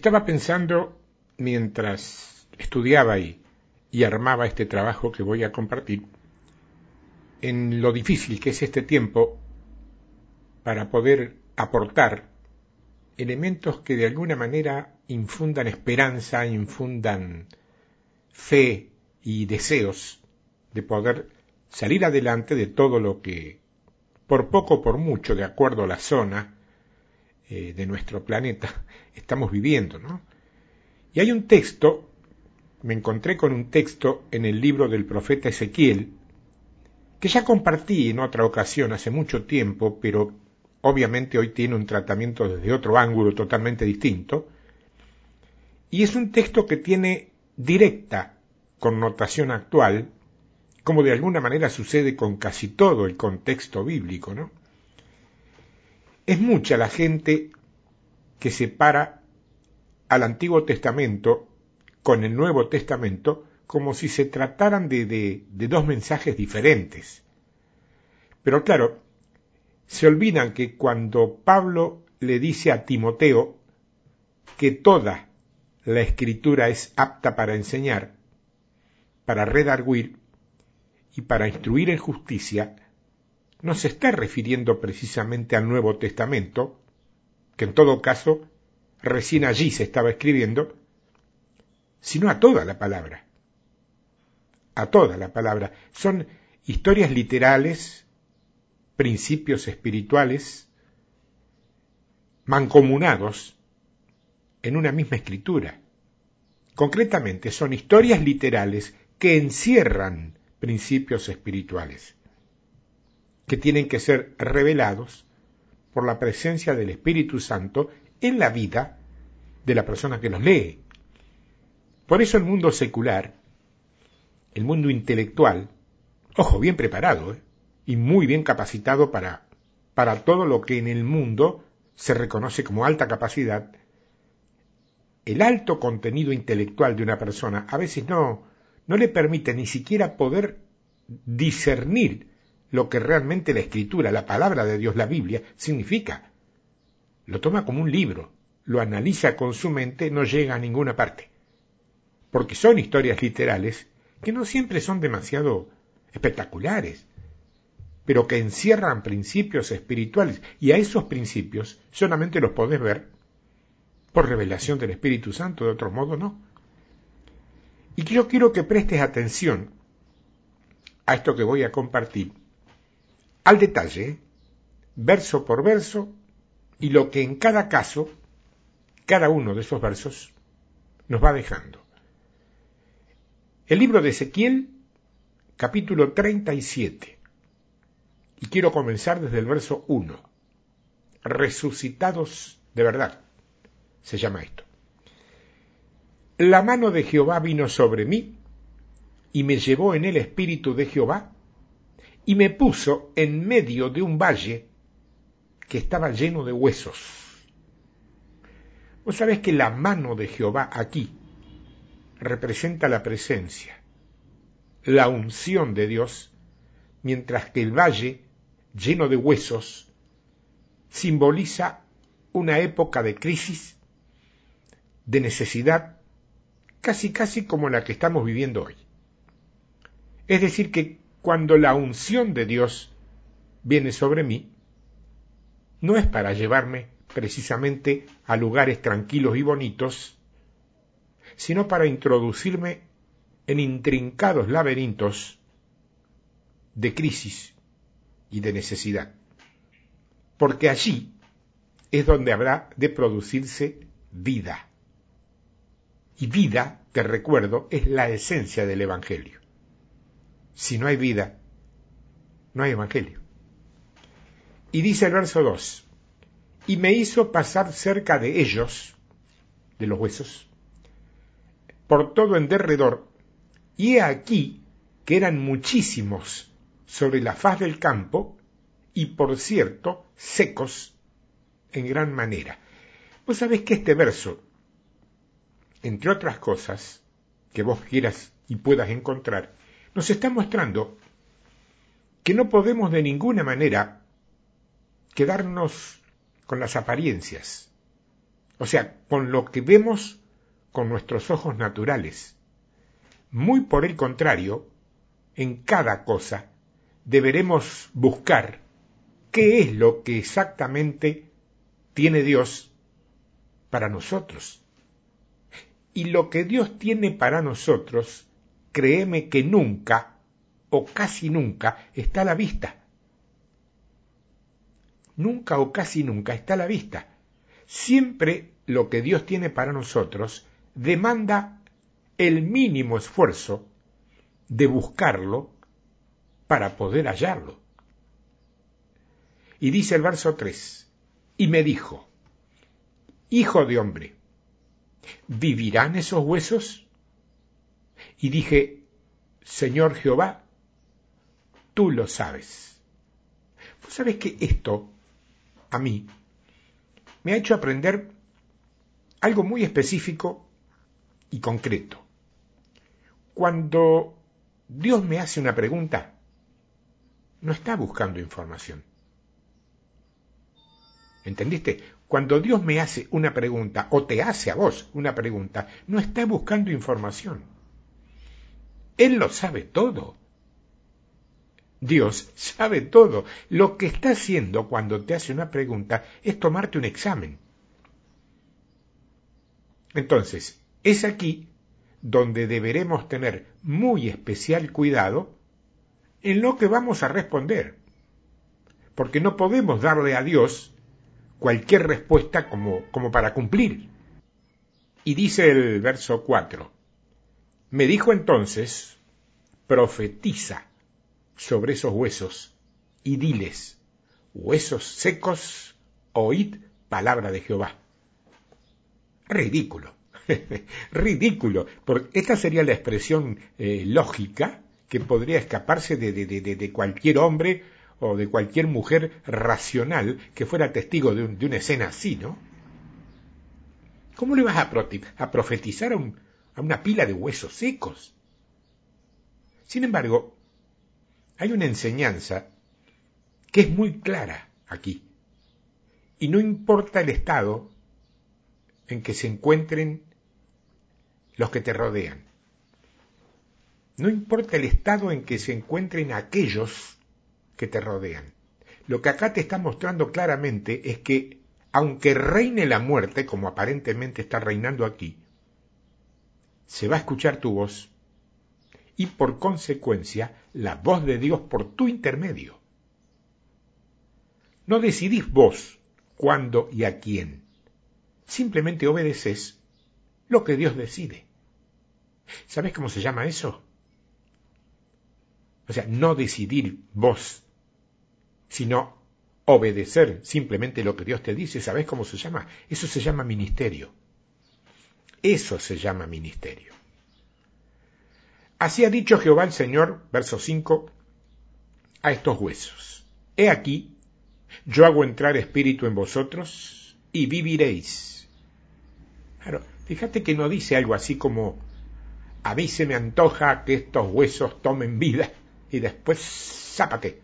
Estaba pensando mientras estudiaba y, armaba este trabajo que voy a compartir en lo difícil que es este tiempo para poder aportar elementos que de alguna manera infundan esperanza, infundan fe y deseos de poder salir adelante de todo lo que, por poco por mucho, de acuerdo a la zona eh, de nuestro planeta, estamos viviendo, ¿no? Y hay un texto, me encontré con un texto en el libro del profeta Ezequiel, que ya compartí en otra ocasión hace mucho tiempo, pero obviamente hoy tiene un tratamiento desde otro ángulo totalmente distinto, y es un texto que tiene directa connotación actual, como de alguna manera sucede con casi todo el contexto bíblico, ¿no? Es mucha la gente que separa al Antiguo Testamento con el Nuevo Testamento como si se trataran de, de, dos mensajes diferentes. Pero claro, se olvidan que cuando Pablo le dice a Timoteo que toda la escritura es apta para enseñar, para redarguir y para instruir en justicia, no se está refiriendo precisamente al Nuevo Testamento, que en todo caso recién allí se estaba escribiendo, sino a toda la palabra. A toda la palabra. Son historias literales, principios espirituales, mancomunados en una misma escritura. Concretamente, son historias literales que encierran principios espirituales, que tienen que ser revelados por la presencia del Espíritu Santo en la vida de la persona que los lee. Por eso el mundo secular, el mundo intelectual, ojo, bien preparado ¿eh? y muy bien capacitado para, para todo lo que en el mundo se reconoce como alta capacidad, el alto contenido intelectual de una persona a veces no, no le permite ni siquiera poder discernir lo que realmente la escritura, la palabra de Dios, la Biblia, significa. Lo toma como un libro, lo analiza con su mente, no llega a ninguna parte. Porque son historias literales que no siempre son demasiado espectaculares, pero que encierran principios espirituales y a esos principios solamente los podés ver por revelación del Espíritu Santo, de otro modo no. Y yo quiero que prestes atención a esto que voy a compartir, al detalle, verso por verso, y lo que en cada caso, cada uno de esos versos, nos va dejando. El libro de Ezequiel, capítulo 37. Y quiero comenzar desde el verso 1. Resucitados de verdad, se llama esto. La mano de Jehová vino sobre mí y me llevó en el espíritu de Jehová y me puso en medio de un valle que estaba lleno de huesos. Vos sabés que la mano de Jehová aquí representa la presencia, la unción de Dios, mientras que el valle lleno de huesos simboliza una época de crisis, de necesidad casi casi como la que estamos viviendo hoy. Es decir, que cuando la unción de Dios viene sobre mí, no es para llevarme precisamente a lugares tranquilos y bonitos, sino para introducirme en intrincados laberintos de crisis y de necesidad. Porque allí es donde habrá de producirse vida. Y vida, te recuerdo, es la esencia del Evangelio. Si no hay vida, no hay Evangelio. Y dice el verso 2, y me hizo pasar cerca de ellos, de los huesos, por todo en derredor, y he aquí que eran muchísimos sobre la faz del campo, y por cierto, secos en gran manera. Vos sabés que este verso entre otras cosas que vos quieras y puedas encontrar, nos está mostrando que no podemos de ninguna manera quedarnos con las apariencias o sea, con lo que vemos con nuestros ojos naturales. Muy por el contrario, en cada cosa deberemos buscar qué es lo que exactamente tiene Dios para nosotros. Y lo que Dios tiene para nosotros, créeme que nunca o casi nunca está a la vista. Nunca o casi nunca está a la vista. Siempre lo que Dios tiene para nosotros demanda el mínimo esfuerzo de buscarlo para poder hallarlo. Y dice el verso 3, y me dijo, Hijo de hombre, ¿vivirán esos huesos? Y dije, Señor Jehová, tú lo sabes. Vos sabés que esto, a mí, me ha hecho aprender algo muy específico y concreto. Cuando Dios me hace una pregunta, no está buscando información. ¿Entendiste? Cuando Dios me hace una pregunta o te hace a vos una pregunta, no está buscando información. Él lo sabe todo. Dios sabe todo. Lo que está haciendo cuando te hace una pregunta es tomarte un examen. Entonces, es aquí donde deberemos tener muy especial cuidado en lo que vamos a responder. Porque no podemos darle a Dios cualquier respuesta como, como para cumplir. Y dice el verso 4, me dijo entonces, profetiza sobre esos huesos y diles, huesos secos, oíd palabra de Jehová. Ridículo, ridículo, porque esta sería la expresión eh, lógica que podría escaparse de, de, de, de cualquier hombre o de cualquier mujer racional que fuera testigo de, una escena así, ¿no? ¿Cómo le vas a, a profetizar a, a una pila de huesos secos? Sin embargo, hay una enseñanza que es muy clara aquí. Y no importa el estado en que se encuentren los que te rodean. No importa el estado en que se encuentren aquellos que te rodean. Lo que acá te está mostrando claramente es que, aunque reine la muerte, como aparentemente está reinando aquí, se va a escuchar tu voz y por consecuencia la voz de Dios por tu intermedio. No decidís vos cuándo y a quién. Simplemente obedeces lo que Dios decide. ¿Sabes cómo se llama eso? O sea, no decidir vos sino obedecer simplemente lo que Dios te dice. ¿Sabes cómo se llama? Eso se llama ministerio. Eso se llama ministerio. Así ha dicho Jehová el Señor, verso 5, a estos huesos. He aquí, yo hago entrar espíritu en vosotros y viviréis. Claro, fíjate que no dice algo así como, a mí se me antoja que estos huesos tomen vida y después zápate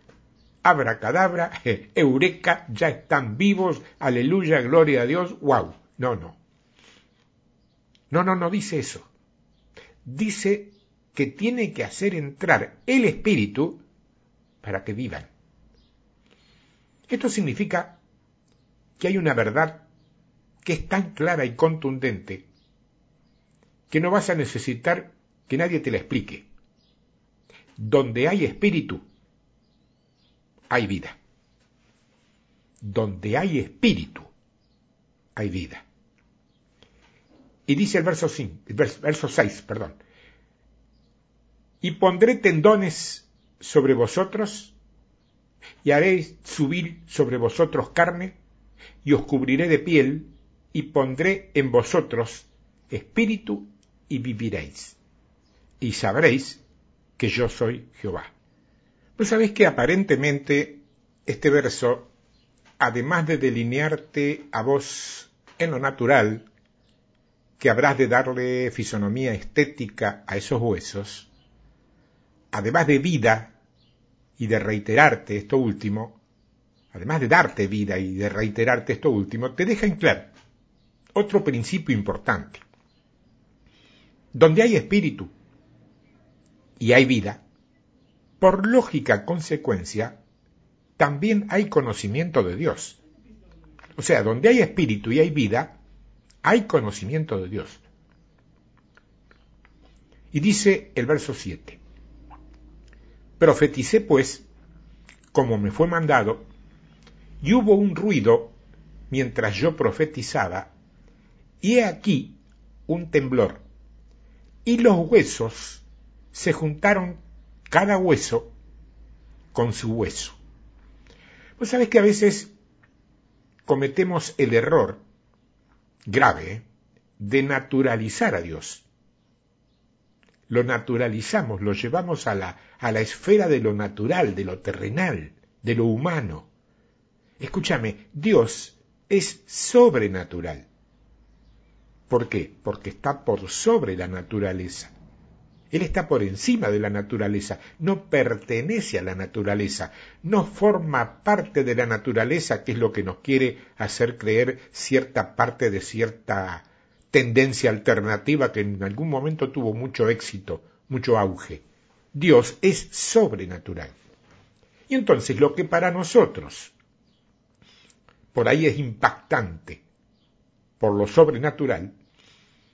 abracadabra, eureka, ya están vivos, aleluya, gloria a Dios, wow. No, no. No, no, no dice eso. Dice que tiene que hacer entrar el espíritu para que vivan. Esto significa que hay una verdad que es tan clara y contundente que no vas a necesitar que nadie te la explique. Donde hay espíritu, hay vida. Donde hay espíritu, hay vida. Y dice el verso, 5, verso 6, perdón. Y pondré tendones sobre vosotros, y haréis subir sobre vosotros carne, y os cubriré de piel, y pondré en vosotros espíritu, y viviréis. Y sabréis que yo soy Jehová. Pues sabéis que aparentemente este verso, además de delinearte a vos en lo natural, que habrás de darle fisonomía estética a esos huesos, además de vida y de reiterarte esto último, además de darte vida y de reiterarte esto último, te deja en claro, otro principio importante. Donde hay espíritu y hay vida, por lógica consecuencia, también hay conocimiento de Dios. O sea, donde hay espíritu y hay vida, hay conocimiento de Dios. Y dice el verso 7, profeticé pues, como me fue mandado, y hubo un ruido mientras yo profetizaba, y he aquí un temblor, y los huesos se juntaron cada hueso con su hueso. Pues sabes que a veces cometemos el error grave ¿eh? de naturalizar a Dios. Lo naturalizamos, lo llevamos a la, a la esfera de lo natural, de lo terrenal, de lo humano. Escúchame, Dios es sobrenatural. ¿Por qué? Porque está por sobre la naturaleza. Él está por encima de la naturaleza, no pertenece a la naturaleza, no forma parte de la naturaleza, que es lo que nos quiere hacer creer cierta parte de cierta tendencia alternativa que en algún momento tuvo mucho éxito, mucho auge. Dios es sobrenatural. Y entonces lo que para nosotros por ahí es impactante por lo sobrenatural,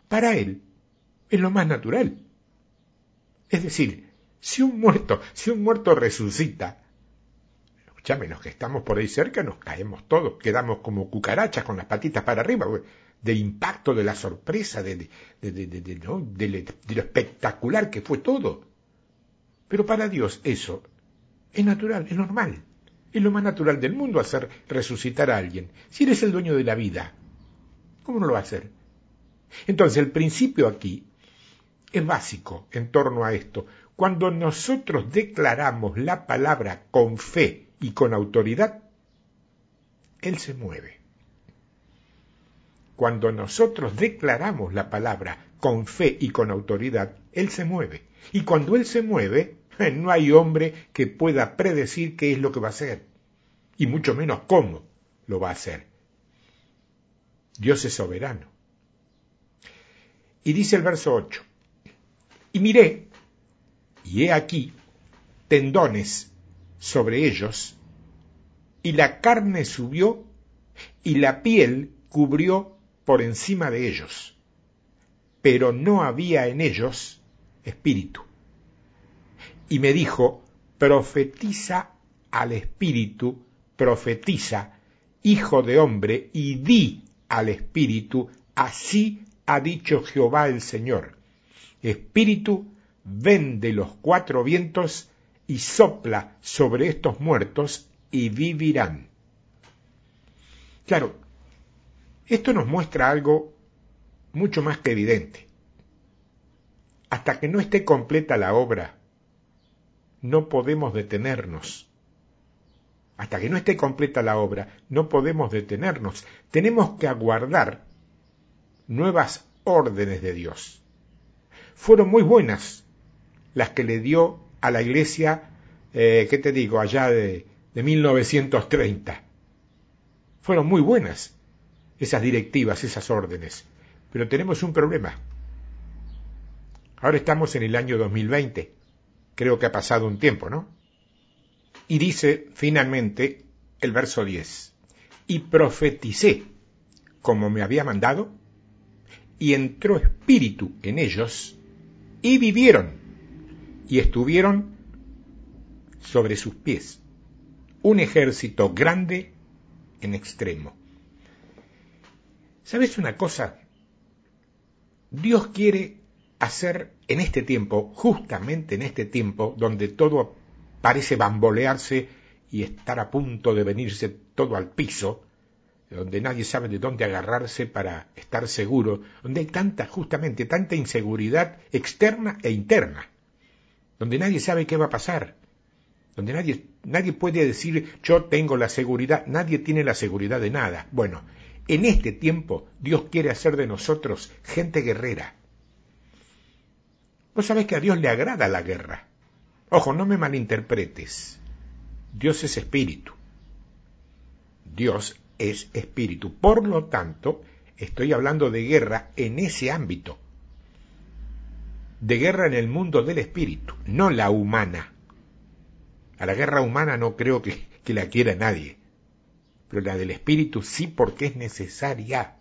para Él es lo más natural. Es decir, si un muerto, si un muerto resucita, escúchame, los que estamos por ahí cerca nos caemos todos, quedamos como cucarachas con las patitas para arriba, del impacto, de la sorpresa, de, de, lo espectacular que fue todo. Pero para Dios eso es natural, es normal. Es lo más natural del mundo hacer resucitar a alguien. Si eres el dueño de la vida, ¿cómo no lo va a hacer? Entonces el principio aquí es básico en torno a esto. Cuando nosotros declaramos la palabra con fe y con autoridad, Él se mueve. Cuando nosotros declaramos la palabra con fe y con autoridad, Él se mueve. Y cuando Él se mueve, no hay hombre que pueda predecir qué es lo que va a hacer, y mucho menos cómo lo va a hacer. Dios es soberano. Y dice el verso 8, y miré, y he aquí tendones sobre ellos, y la carne subió, y la piel cubrió por encima de ellos, pero no había en ellos espíritu. Y me dijo, profetiza al espíritu, profetiza, hijo de hombre, y di al espíritu, así ha dicho Jehová el Señor Espíritu, ven de los cuatro vientos y sopla sobre estos muertos y vivirán. Claro, esto nos muestra algo mucho más que evidente. Hasta que no esté completa la obra, no podemos detenernos. Hasta que no esté completa la obra, no podemos detenernos. Tenemos que aguardar nuevas órdenes de Dios fueron muy buenas las que le dio a la iglesia, eh, ¿qué te digo?, allá de, de 1930. Fueron muy buenas esas directivas, esas órdenes. Pero tenemos un problema. Ahora estamos en el año 2020. Creo que ha pasado un tiempo, ¿no? Y dice finalmente el verso 10. Y profeticé como me había mandado, y entró espíritu en ellos, y vivieron y estuvieron sobre sus pies. Un ejército grande en extremo. ¿Sabes una cosa? Dios quiere hacer en este tiempo, justamente en este tiempo, donde todo parece bambolearse y estar a punto de venirse todo al piso, donde nadie sabe de dónde agarrarse para estar seguro, donde hay tanta, justamente, tanta inseguridad externa e interna, donde nadie sabe qué va a pasar, donde nadie, nadie puede decir yo tengo la seguridad, nadie tiene la seguridad de nada. Bueno, en este tiempo Dios quiere hacer de nosotros gente guerrera. Vos sabés que a Dios le agrada la guerra. Ojo, no me malinterpretes. Dios es espíritu. Dios es espíritu. Por lo tanto, estoy hablando de guerra en ese ámbito. De guerra en el mundo del espíritu, no la humana. A la guerra humana no creo que, que la quiera nadie. Pero la del espíritu sí porque es necesaria.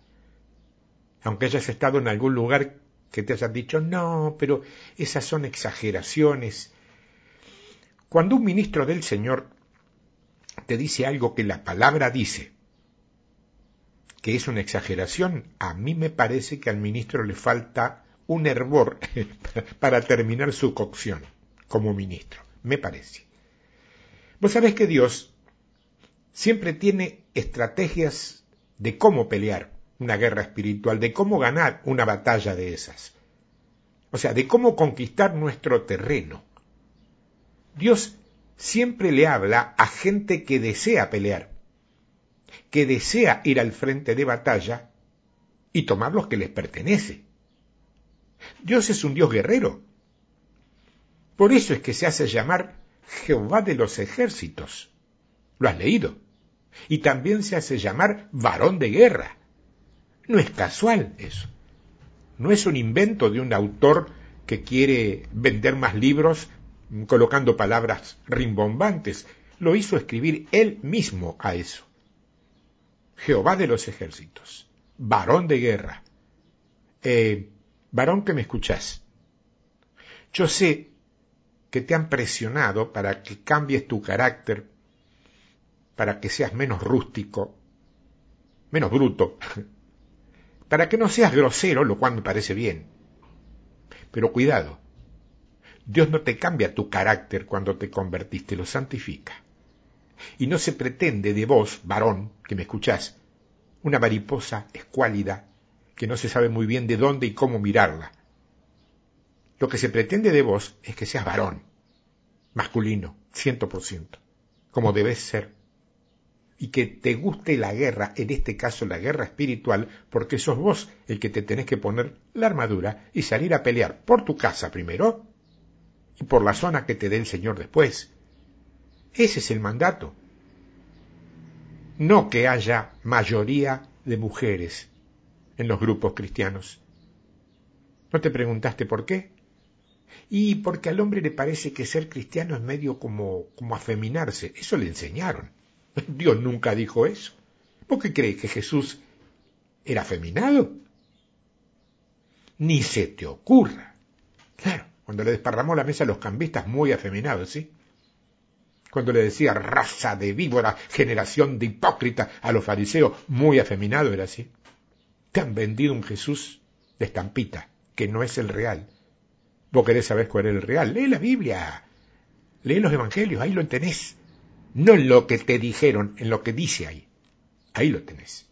Aunque hayas estado en algún lugar que te hayan dicho, no, pero esas son exageraciones. Cuando un ministro del Señor te dice algo que la palabra dice, que es una exageración, a mí me parece que al ministro le falta un hervor para terminar su cocción como ministro, me parece. Vos sabés que Dios siempre tiene estrategias de cómo pelear una guerra espiritual, de cómo ganar una batalla de esas. O sea, de cómo conquistar nuestro terreno. Dios siempre le habla a gente que desea pelear, que desea ir al frente de batalla y tomar los que les pertenece. Dios es un Dios guerrero. Por eso es que se hace llamar Jehová de los ejércitos. ¿Lo has leído? Y también se hace llamar varón de guerra. No es casual eso. No es un invento de un autor que quiere vender más libros colocando palabras rimbombantes. Lo hizo escribir él mismo a eso. Jehová de los ejércitos, varón de guerra. Eh, varón que me escuchás. Yo sé que te han presionado para que cambies tu carácter, para que seas menos rústico, menos bruto, para que no seas grosero, lo cual me parece bien. Pero cuidado, Dios no te cambia tu carácter cuando te convertiste, lo santifica. Y no se pretende de vos, varón, que me escuchás, una mariposa escuálida que no se sabe muy bien de dónde y cómo mirarla. Lo que se pretende de vos es que seas varón, masculino, ciento por ciento, como debes ser, y que te guste la guerra, en este caso la guerra espiritual, porque sos vos el que te tenés que poner la armadura y salir a pelear por tu casa primero y por la zona que te dé el Señor después. Ese es el mandato. No que haya mayoría de mujeres en los grupos cristianos. ¿No te preguntaste por qué? Y porque al hombre le parece que ser cristiano es medio como, como afeminarse. Eso le enseñaron. Dios nunca dijo eso. ¿Por qué crees que Jesús era afeminado? Ni se te ocurra. Claro, cuando le desparramó la mesa a los cambistas, muy afeminados, ¿sí? Cuando le decía raza de víbora, generación de hipócritas a los fariseos, muy afeminado era así. Te han vendido un Jesús de estampita, que no es el real. Vos querés saber cuál es el real. Lee la Biblia. Lee los evangelios, ahí lo tenés. No en lo que te dijeron, en lo que dice ahí. Ahí lo tenés.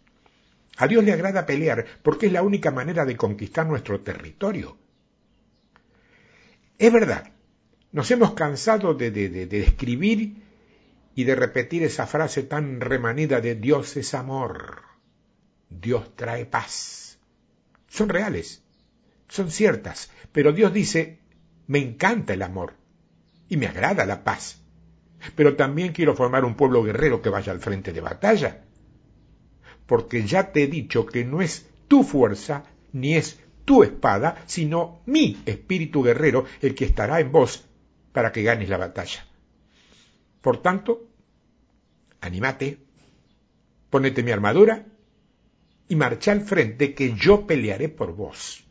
A Dios le agrada pelear porque es la única manera de conquistar nuestro territorio. Es verdad, nos hemos cansado de, de, de, escribir y de repetir esa frase tan remanida de Dios es amor, Dios trae paz. Son reales, son ciertas, pero Dios dice, me encanta el amor y me agrada la paz, pero también quiero formar un pueblo guerrero que vaya al frente de batalla, porque ya te he dicho que no es tu fuerza ni es tu espada, sino mi espíritu guerrero, el que estará en vos para que ganes la batalla. Por tanto, anímate, ponete mi armadura y marcha al frente que yo pelearé por vos.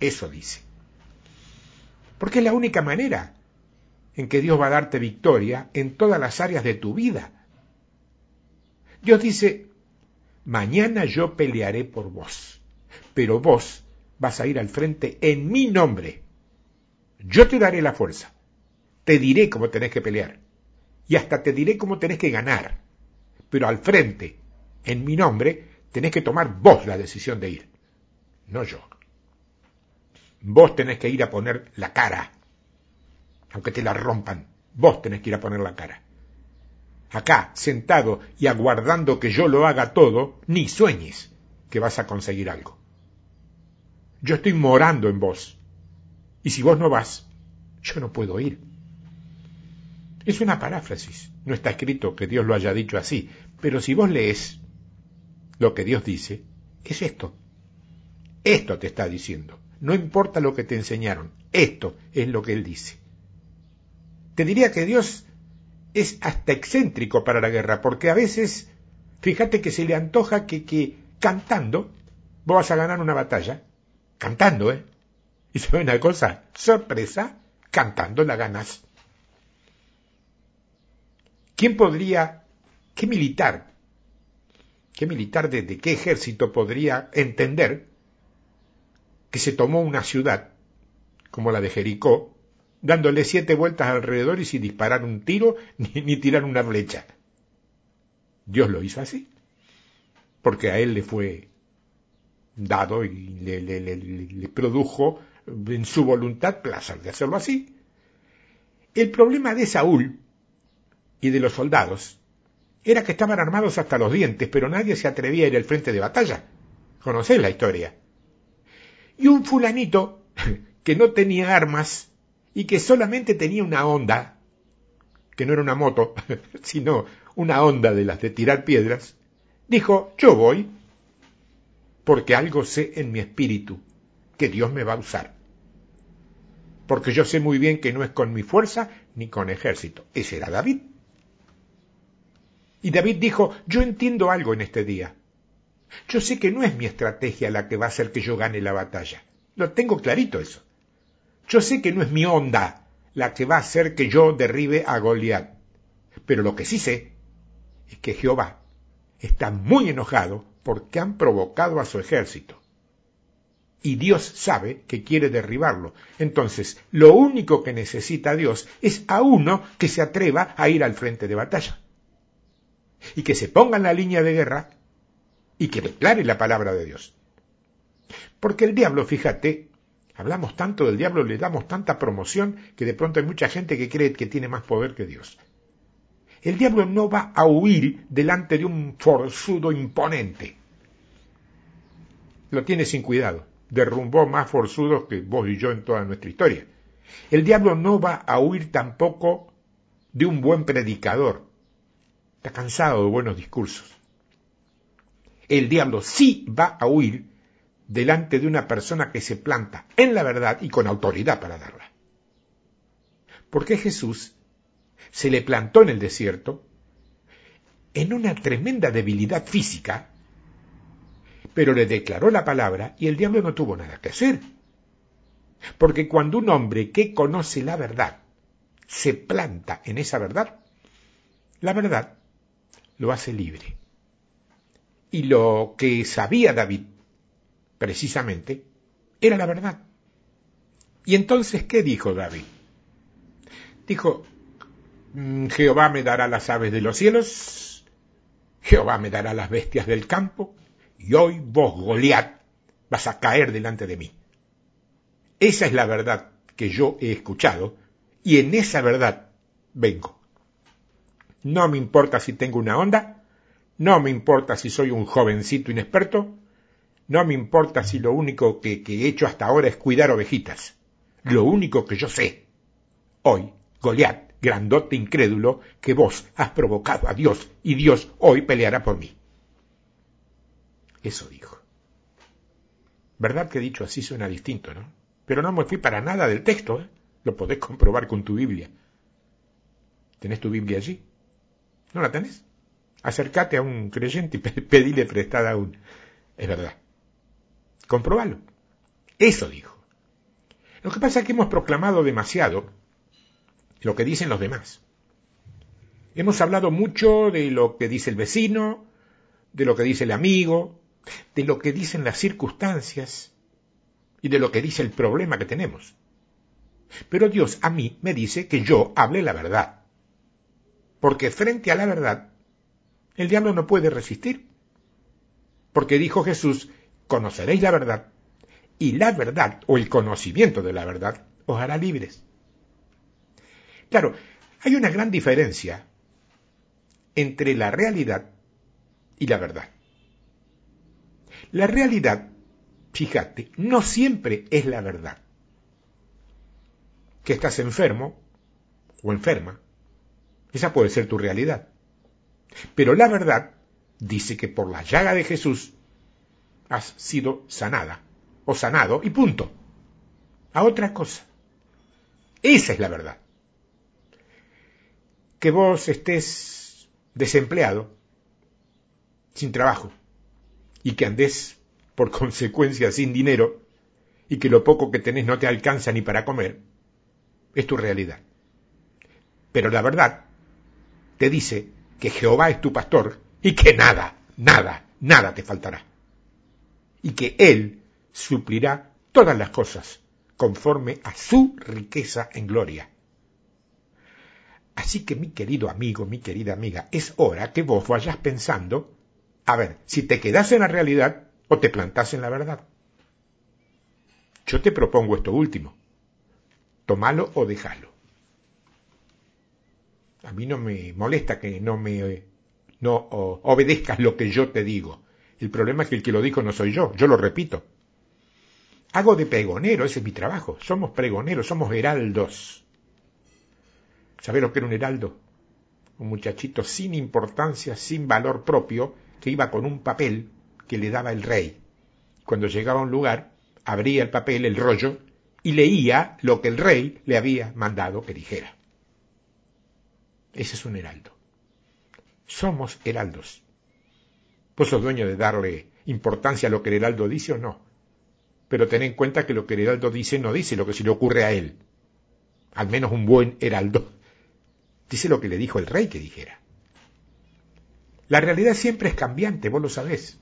Eso dice. Porque es la única manera en que Dios va a darte victoria en todas las áreas de tu vida. Dios dice, mañana yo pelearé por vos, pero vos vas a ir al frente en mi nombre. Yo te daré la fuerza. Te diré cómo tenés que pelear. Y hasta te diré cómo tenés que ganar. Pero al frente, en mi nombre, tenés que tomar vos la decisión de ir. No yo. Vos tenés que ir a poner la cara. Aunque te la rompan, vos tenés que ir a poner la cara. Acá, sentado y aguardando que yo lo haga todo, ni sueñes que vas a conseguir algo. Yo estoy morando en vos. Y si vos no vas, yo no puedo ir. Es una paráfrasis. No está escrito que Dios lo haya dicho así. Pero si vos lees lo que Dios dice, es esto. Esto te está diciendo. No importa lo que te enseñaron. Esto es lo que él dice. Te diría que Dios es hasta excéntrico para la guerra, porque a veces, fíjate que se le antoja que, que cantando vos vas a ganar una batalla. Cantando, ¿eh? Y sabe una cosa, sorpresa, cantando la ganas. ¿Quién podría, qué militar, qué militar de, de qué ejército podría entender que se tomó una ciudad como la de Jericó, dándole siete vueltas alrededor y sin disparar un tiro ni, tirar una flecha. Dios lo hizo así, porque a él le fue dado y le, le, produjo en su voluntad placer de hacerlo así. El problema de Saúl y de los soldados era que estaban armados hasta los dientes, pero nadie se atrevía a ir al frente de batalla. Conocéis la historia y un fulanito que no tenía armas y que solamente tenía una onda, que no era una moto, sino una onda de las de tirar piedras, dijo, yo voy, porque algo sé en mi espíritu, que Dios me va a usar. Porque yo sé muy bien que no es con mi fuerza ni con ejército. Ese era David. Y David dijo, yo entiendo algo en este día. Yo sé que no es mi estrategia la que va a hacer que yo gane la batalla. Lo tengo clarito eso. Yo sé que no es mi onda la que va a hacer que yo derribe a Goliat. Pero lo que sí sé es que Jehová está muy enojado porque han provocado a su ejército. Y Dios sabe que quiere derribarlo. Entonces, lo único que necesita Dios es a uno que se atreva a ir al frente de batalla. Y que se ponga en la línea de guerra y que declare la palabra de Dios. Porque el diablo, fíjate, hablamos tanto del diablo, le damos tanta promoción que de pronto hay mucha gente que cree que tiene más poder que Dios. El diablo no va a huir delante de un forzudo imponente. Lo tiene sin cuidado. Derrumbó más forzudos que vos y yo en toda nuestra historia. El diablo no va a huir tampoco de un buen predicador. Está cansado de buenos discursos el diablo sí va a huir delante de una persona que se planta en la verdad y con autoridad para darla. Porque Jesús se le plantó en el desierto en una tremenda debilidad física, pero le declaró la palabra y el diablo no tuvo nada que hacer. Porque cuando un hombre que conoce la verdad se planta en esa verdad, la verdad lo hace libre. Y lo que sabía David, precisamente, era la verdad. Y entonces, ¿qué dijo David? Dijo, mm, Jehová me dará las aves de los cielos, Jehová me dará las bestias del campo, y hoy vos, Goliat, vas a caer delante de mí. Esa es la verdad que yo he escuchado, y en esa verdad vengo. No me importa si tengo una onda, no me importa si soy un jovencito inexperto, no me importa si lo único que, he hecho hasta ahora es cuidar ovejitas. Lo único que yo sé, hoy, Goliat, grandote incrédulo, que vos has provocado a Dios y Dios hoy peleará por mí. Eso dijo. ¿Verdad que dicho así suena distinto, no? Pero no me fui para nada del texto, ¿eh? Lo podés comprobar con tu Biblia. ¿Tenés tu Biblia allí? ¿No la tenés? Acércate a un creyente y pedile prestada a un. Es verdad. Comprobalo. Eso dijo. Lo que pasa es que hemos proclamado demasiado lo que dicen los demás. Hemos hablado mucho de lo que dice el vecino, de lo que dice el amigo, de lo que dicen las circunstancias y de lo que dice el problema que tenemos. Pero Dios a mí me dice que yo hable la verdad. Porque frente a la verdad el diablo no puede resistir. Porque dijo Jesús, conoceréis la verdad, y la verdad, o el conocimiento de la verdad, os hará libres. Claro, hay una gran diferencia entre la realidad y la verdad. La realidad, fíjate, no siempre es la verdad. Que estás enfermo o enferma, esa puede ser tu realidad. Pero la verdad dice que por la llaga de Jesús has sido sanada o sanado y punto. A otra cosa. Esa es la verdad. Que vos estés desempleado, sin trabajo, y que andes por consecuencia sin dinero, y que lo poco que tenés no te alcanza ni para comer, es tu realidad. Pero la verdad te dice que Jehová es tu pastor y que nada, nada, nada te faltará. Y que Él suplirá todas las cosas conforme a su riqueza en gloria. Así que mi querido amigo, mi querida amiga, es hora que vos vayas pensando, a ver, si te quedas en la realidad o te plantás en la verdad. Yo te propongo esto último. Tomalo o déjalo. A mí no me molesta que no me no obedezcas lo que yo te digo. El problema es que el que lo dijo no soy yo, yo lo repito. Hago de pregonero, ese es mi trabajo. Somos pregoneros, somos heraldos. ¿Sabes lo que era un heraldo? Un muchachito sin importancia, sin valor propio, que iba con un papel que le daba el rey. Cuando llegaba a un lugar, abría el papel, el rollo, y leía lo que el rey le había mandado que dijera. Ese es un heraldo. Somos heraldos. ¿Vos sos dueño de darle importancia a lo que el heraldo dice o no? Pero ten en cuenta que lo que el heraldo dice no dice lo que se le ocurre a él. Al menos un buen heraldo. Dice lo que le dijo el rey que dijera. La realidad siempre es cambiante, vos lo sabés.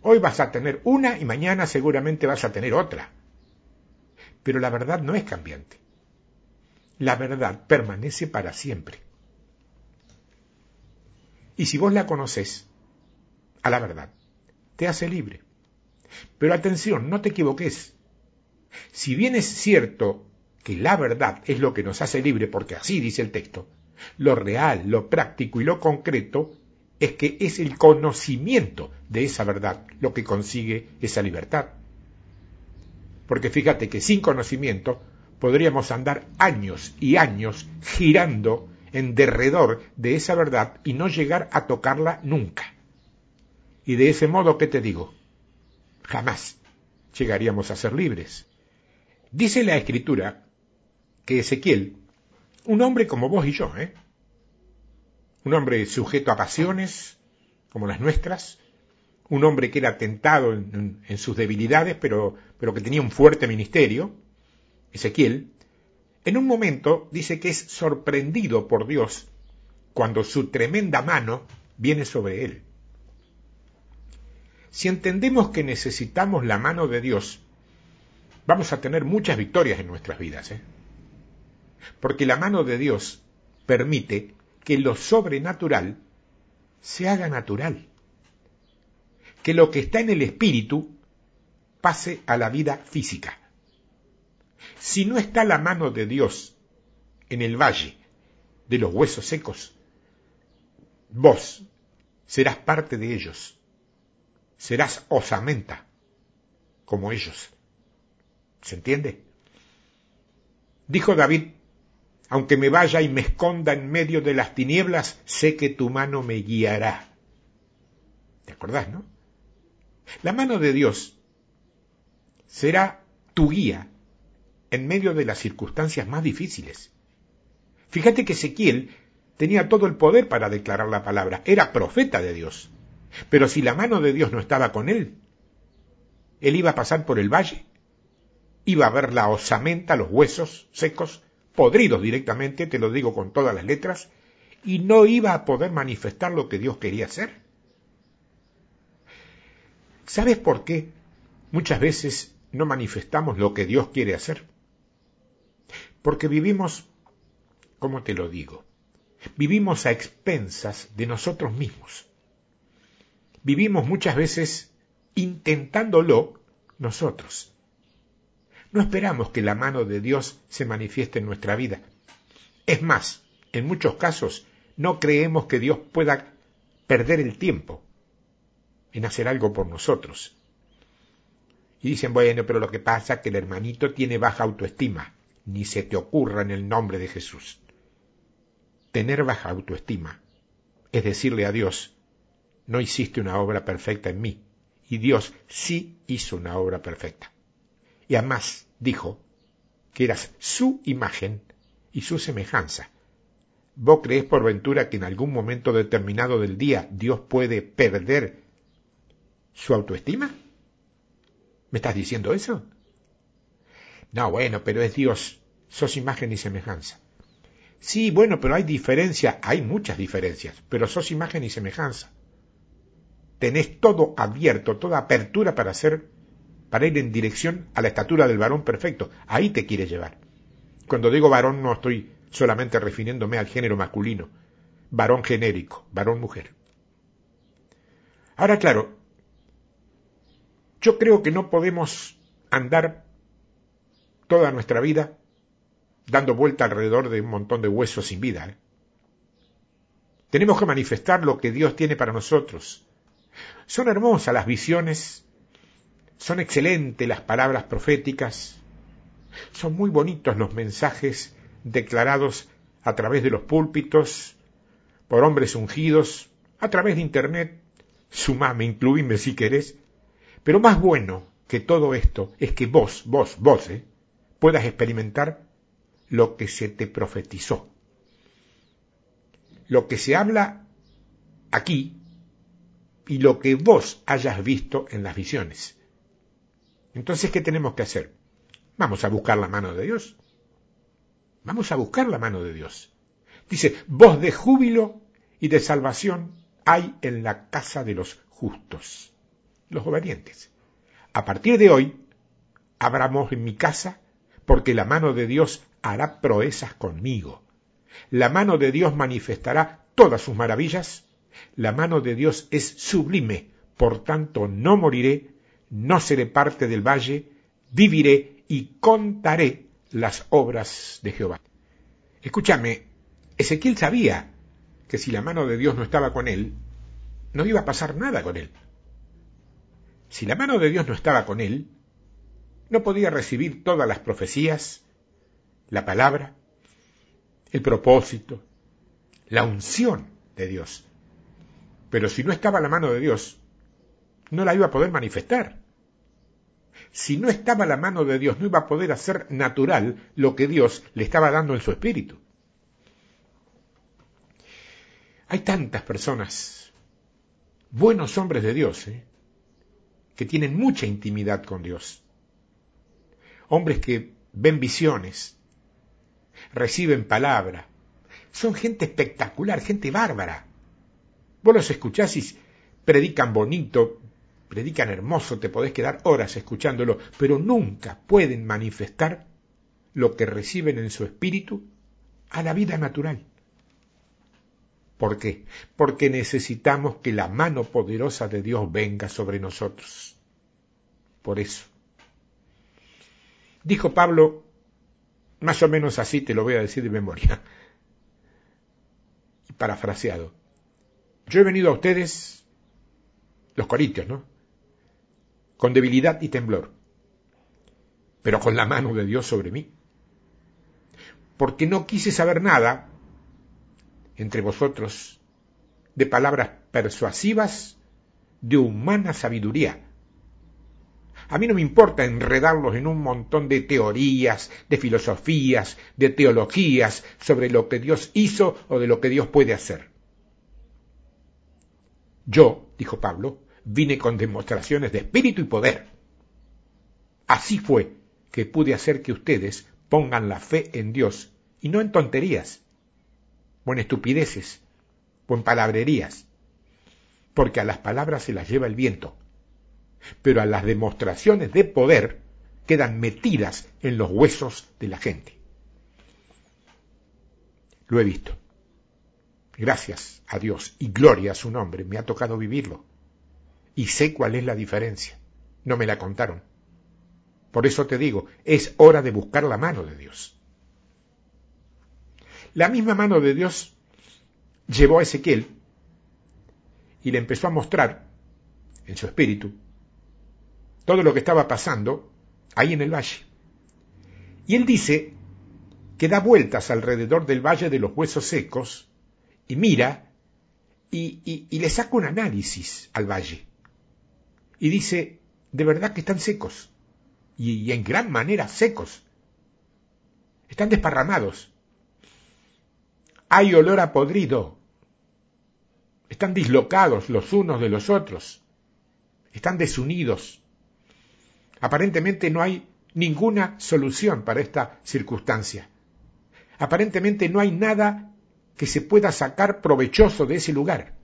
Hoy vas a tener una y mañana seguramente vas a tener otra. Pero la verdad no es cambiante. La verdad permanece para siempre. Y si vos la conoces, a la verdad, te hace libre. Pero atención, no te equivoques. Si bien es cierto que la verdad es lo que nos hace libre, porque así dice el texto, lo real, lo práctico y lo concreto es que es el conocimiento de esa verdad lo que consigue esa libertad. Porque fíjate que sin conocimiento podríamos andar años y años girando en derredor de esa verdad y no llegar a tocarla nunca. Y de ese modo, ¿qué te digo? Jamás llegaríamos a ser libres. Dice la escritura que Ezequiel, un hombre como vos y yo, ¿eh? un hombre sujeto a pasiones como las nuestras, un hombre que era tentado en, sus debilidades, pero, pero que tenía un fuerte ministerio, Ezequiel, en un momento dice que es sorprendido por Dios cuando su tremenda mano viene sobre él. Si entendemos que necesitamos la mano de Dios, vamos a tener muchas victorias en nuestras vidas. ¿eh? Porque la mano de Dios permite que lo sobrenatural se haga natural. Que lo que está en el espíritu pase a la vida física. Si no está la mano de Dios en el valle de los huesos secos, vos serás parte de ellos. Serás osamenta como ellos. ¿Se entiende? Dijo David aunque me vaya y me esconda en medio de las tinieblas, sé que tu mano me guiará. ¿Te acordás, no? La mano de Dios será tu guía en medio de las circunstancias más difíciles. Fíjate que Ezequiel tenía todo el poder para declarar la palabra, era profeta de Dios. Pero si la mano de Dios no estaba con él, él iba a pasar por el valle, iba a ver la osamenta, los huesos secos, podridos directamente, te lo digo con todas las letras, y no iba a poder manifestar lo que Dios quería hacer. ¿Sabes por qué muchas veces no manifestamos lo que Dios quiere hacer? Porque vivimos, ¿cómo te lo digo? Vivimos a expensas de nosotros mismos. Vivimos muchas veces intentándolo nosotros. No esperamos que la mano de Dios se manifieste en nuestra vida. Es más, en muchos casos no creemos que Dios pueda perder el tiempo en hacer algo por nosotros. Y dicen, bueno, pero lo que pasa es que el hermanito tiene baja autoestima. Ni se te ocurra en el nombre de Jesús. Tener baja autoestima es decirle a Dios, no hiciste una obra perfecta en mí, y Dios sí hizo una obra perfecta. Y además dijo que eras su imagen y su semejanza. ¿Vos crees por ventura que en algún momento determinado del día Dios puede perder su autoestima? ¿Me estás diciendo eso? No, bueno, pero es Dios, sos imagen y semejanza. Sí, bueno, pero hay diferencia, hay muchas diferencias, pero sos imagen y semejanza. Tenés todo abierto, toda apertura para hacer, para ir en dirección a la estatura del varón perfecto. Ahí te quiere llevar. Cuando digo varón no estoy solamente refiriéndome al género masculino, varón genérico, varón mujer. Ahora, claro, yo creo que no podemos andar toda nuestra vida dando vuelta alrededor de un montón de huesos sin vida. ¿eh? Tenemos que manifestar lo que Dios tiene para nosotros. Son hermosas las visiones, son excelentes las palabras proféticas, son muy bonitos los mensajes declarados a través de los púlpitos, por hombres ungidos, a través de Internet, sumame, incluíme si querés, pero más bueno que todo esto es que vos, vos, vos, ¿eh? Puedas experimentar lo que se te profetizó. Lo que se habla aquí y lo que vos hayas visto en las visiones. Entonces, ¿qué tenemos que hacer? Vamos a buscar la mano de Dios. Vamos a buscar la mano de Dios. Dice, voz de júbilo y de salvación hay en la casa de los justos, los obedientes. A partir de hoy, abramos en mi casa, porque la mano de Dios hará proezas conmigo. La mano de Dios manifestará todas sus maravillas. La mano de Dios es sublime, por tanto no moriré, no seré parte del valle, viviré y contaré las obras de Jehová. Escúchame, Ezequiel sabía que si la mano de Dios no estaba con él, no iba a pasar nada con él. Si la mano de Dios no estaba con él, no podía recibir todas las profecías, la palabra, el propósito, la unción de Dios. Pero si no estaba la mano de Dios, no la iba a poder manifestar. Si no estaba la mano de Dios, no iba a poder hacer natural lo que Dios le estaba dando en su espíritu. Hay tantas personas, buenos hombres de Dios, ¿eh? que tienen mucha intimidad con Dios. Hombres que ven visiones, reciben palabra. Son gente espectacular, gente bárbara. Vos los escuchás y predican bonito, predican hermoso, te podés quedar horas escuchándolo, pero nunca pueden manifestar lo que reciben en su espíritu a la vida natural. ¿Por qué? Porque necesitamos que la mano poderosa de Dios venga sobre nosotros. Por eso. Dijo Pablo más o menos así te lo voy a decir de memoria. Parafraseado. Yo he venido a ustedes, los corintios, ¿no? Con debilidad y temblor, pero con la mano de Dios sobre mí. Porque no quise saber nada entre vosotros de palabras persuasivas de humana sabiduría a mí no me importa enredarlos en un montón de teorías, de filosofías, de teologías sobre lo que Dios hizo o de lo que Dios puede hacer. Yo, dijo Pablo, vine con demostraciones de espíritu y poder. Así fue que pude hacer que ustedes pongan la fe en Dios y no en tonterías, o en estupideces, o en palabrerías, porque a las palabras se las lleva el viento pero a las demostraciones de poder quedan metidas en los huesos de la gente. Lo he visto. Gracias a Dios y gloria a su nombre, me ha tocado vivirlo. Y sé cuál es la diferencia. No me la contaron. Por eso te digo, es hora de buscar la mano de Dios. La misma mano de Dios llevó a Ezequiel y le empezó a mostrar en su espíritu todo lo que estaba pasando ahí en el valle. Y él dice que da vueltas alrededor del valle de los huesos secos y mira y, le saca un análisis al valle. y dice, de verdad que están secos, y, en gran manera secos. Están desparramados. Hay olor a podrido. Están dislocados los unos de los otros. Están desunidos. Aparentemente no hay ninguna solución para esta circunstancia. Aparentemente no hay nada que se pueda sacar provechoso de ese lugar.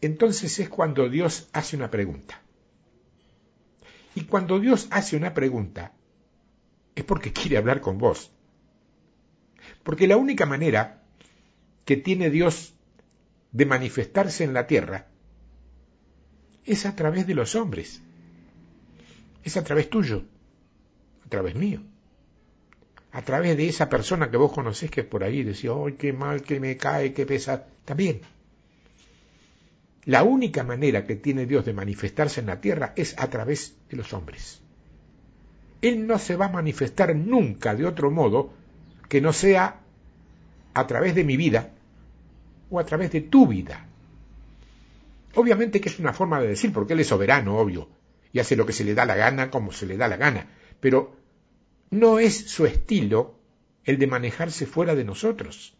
Entonces es cuando Dios hace una pregunta. Y cuando Dios hace una pregunta, es porque quiere hablar con vos. Porque la única manera que tiene Dios de manifestarse en la tierra es a través de los hombres. Es a través tuyo, a través mío. A través de esa persona que vos conocés que por ahí decía, ¡ay, qué mal que me cae, qué pesa! También. La única manera que tiene Dios de manifestarse en la tierra es a través de los hombres. Él no se va a manifestar nunca de otro modo que no sea a través de mi vida o a través de tu vida. Obviamente que es una forma de decir, porque Él es soberano, obvio, y hace lo que se le da la gana como se le da la gana, pero no es su estilo el de manejarse fuera de nosotros.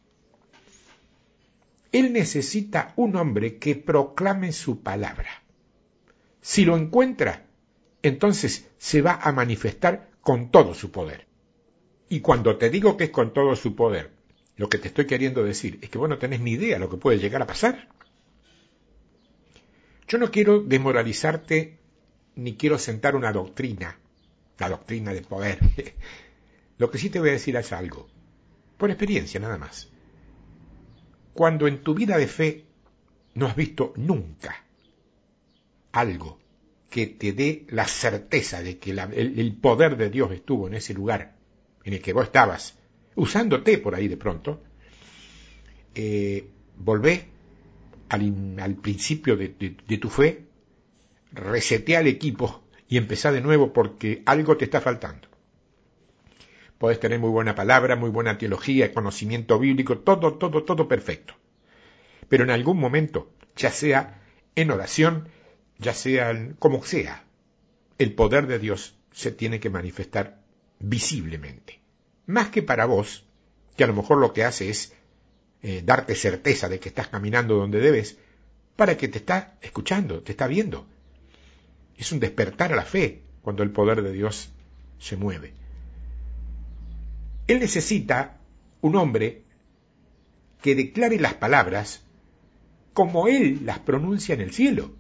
Él necesita un hombre que proclame su palabra. Si lo encuentra, entonces se va a manifestar con todo su poder. Y cuando te digo que es con todo su poder, lo que te estoy queriendo decir es que vos no tenés ni idea de lo que puede llegar a pasar. Yo no quiero desmoralizarte ni quiero sentar una doctrina, la doctrina del poder. lo que sí te voy a decir es algo, por experiencia nada más cuando en tu vida de fe no has visto nunca algo que te dé la certeza de que el, poder de Dios estuvo en ese lugar en el que vos estabas, usándote por ahí de pronto, eh, volvé al, principio de, de, tu fe, resetea el equipo y empezá de nuevo porque algo te está faltando. Podés tener muy buena palabra, muy buena teología, conocimiento bíblico, todo, todo, todo perfecto. Pero en algún momento, ya sea en oración, ya sea como sea, el poder de Dios se tiene que manifestar visiblemente. Más que para vos, que a lo mejor lo que hace es eh, darte certeza de que estás caminando donde debes, para que te está escuchando, te está viendo. Es un despertar a la fe cuando el poder de Dios se mueve. Él necesita un hombre que declare las palabras como Él las pronuncia en el cielo.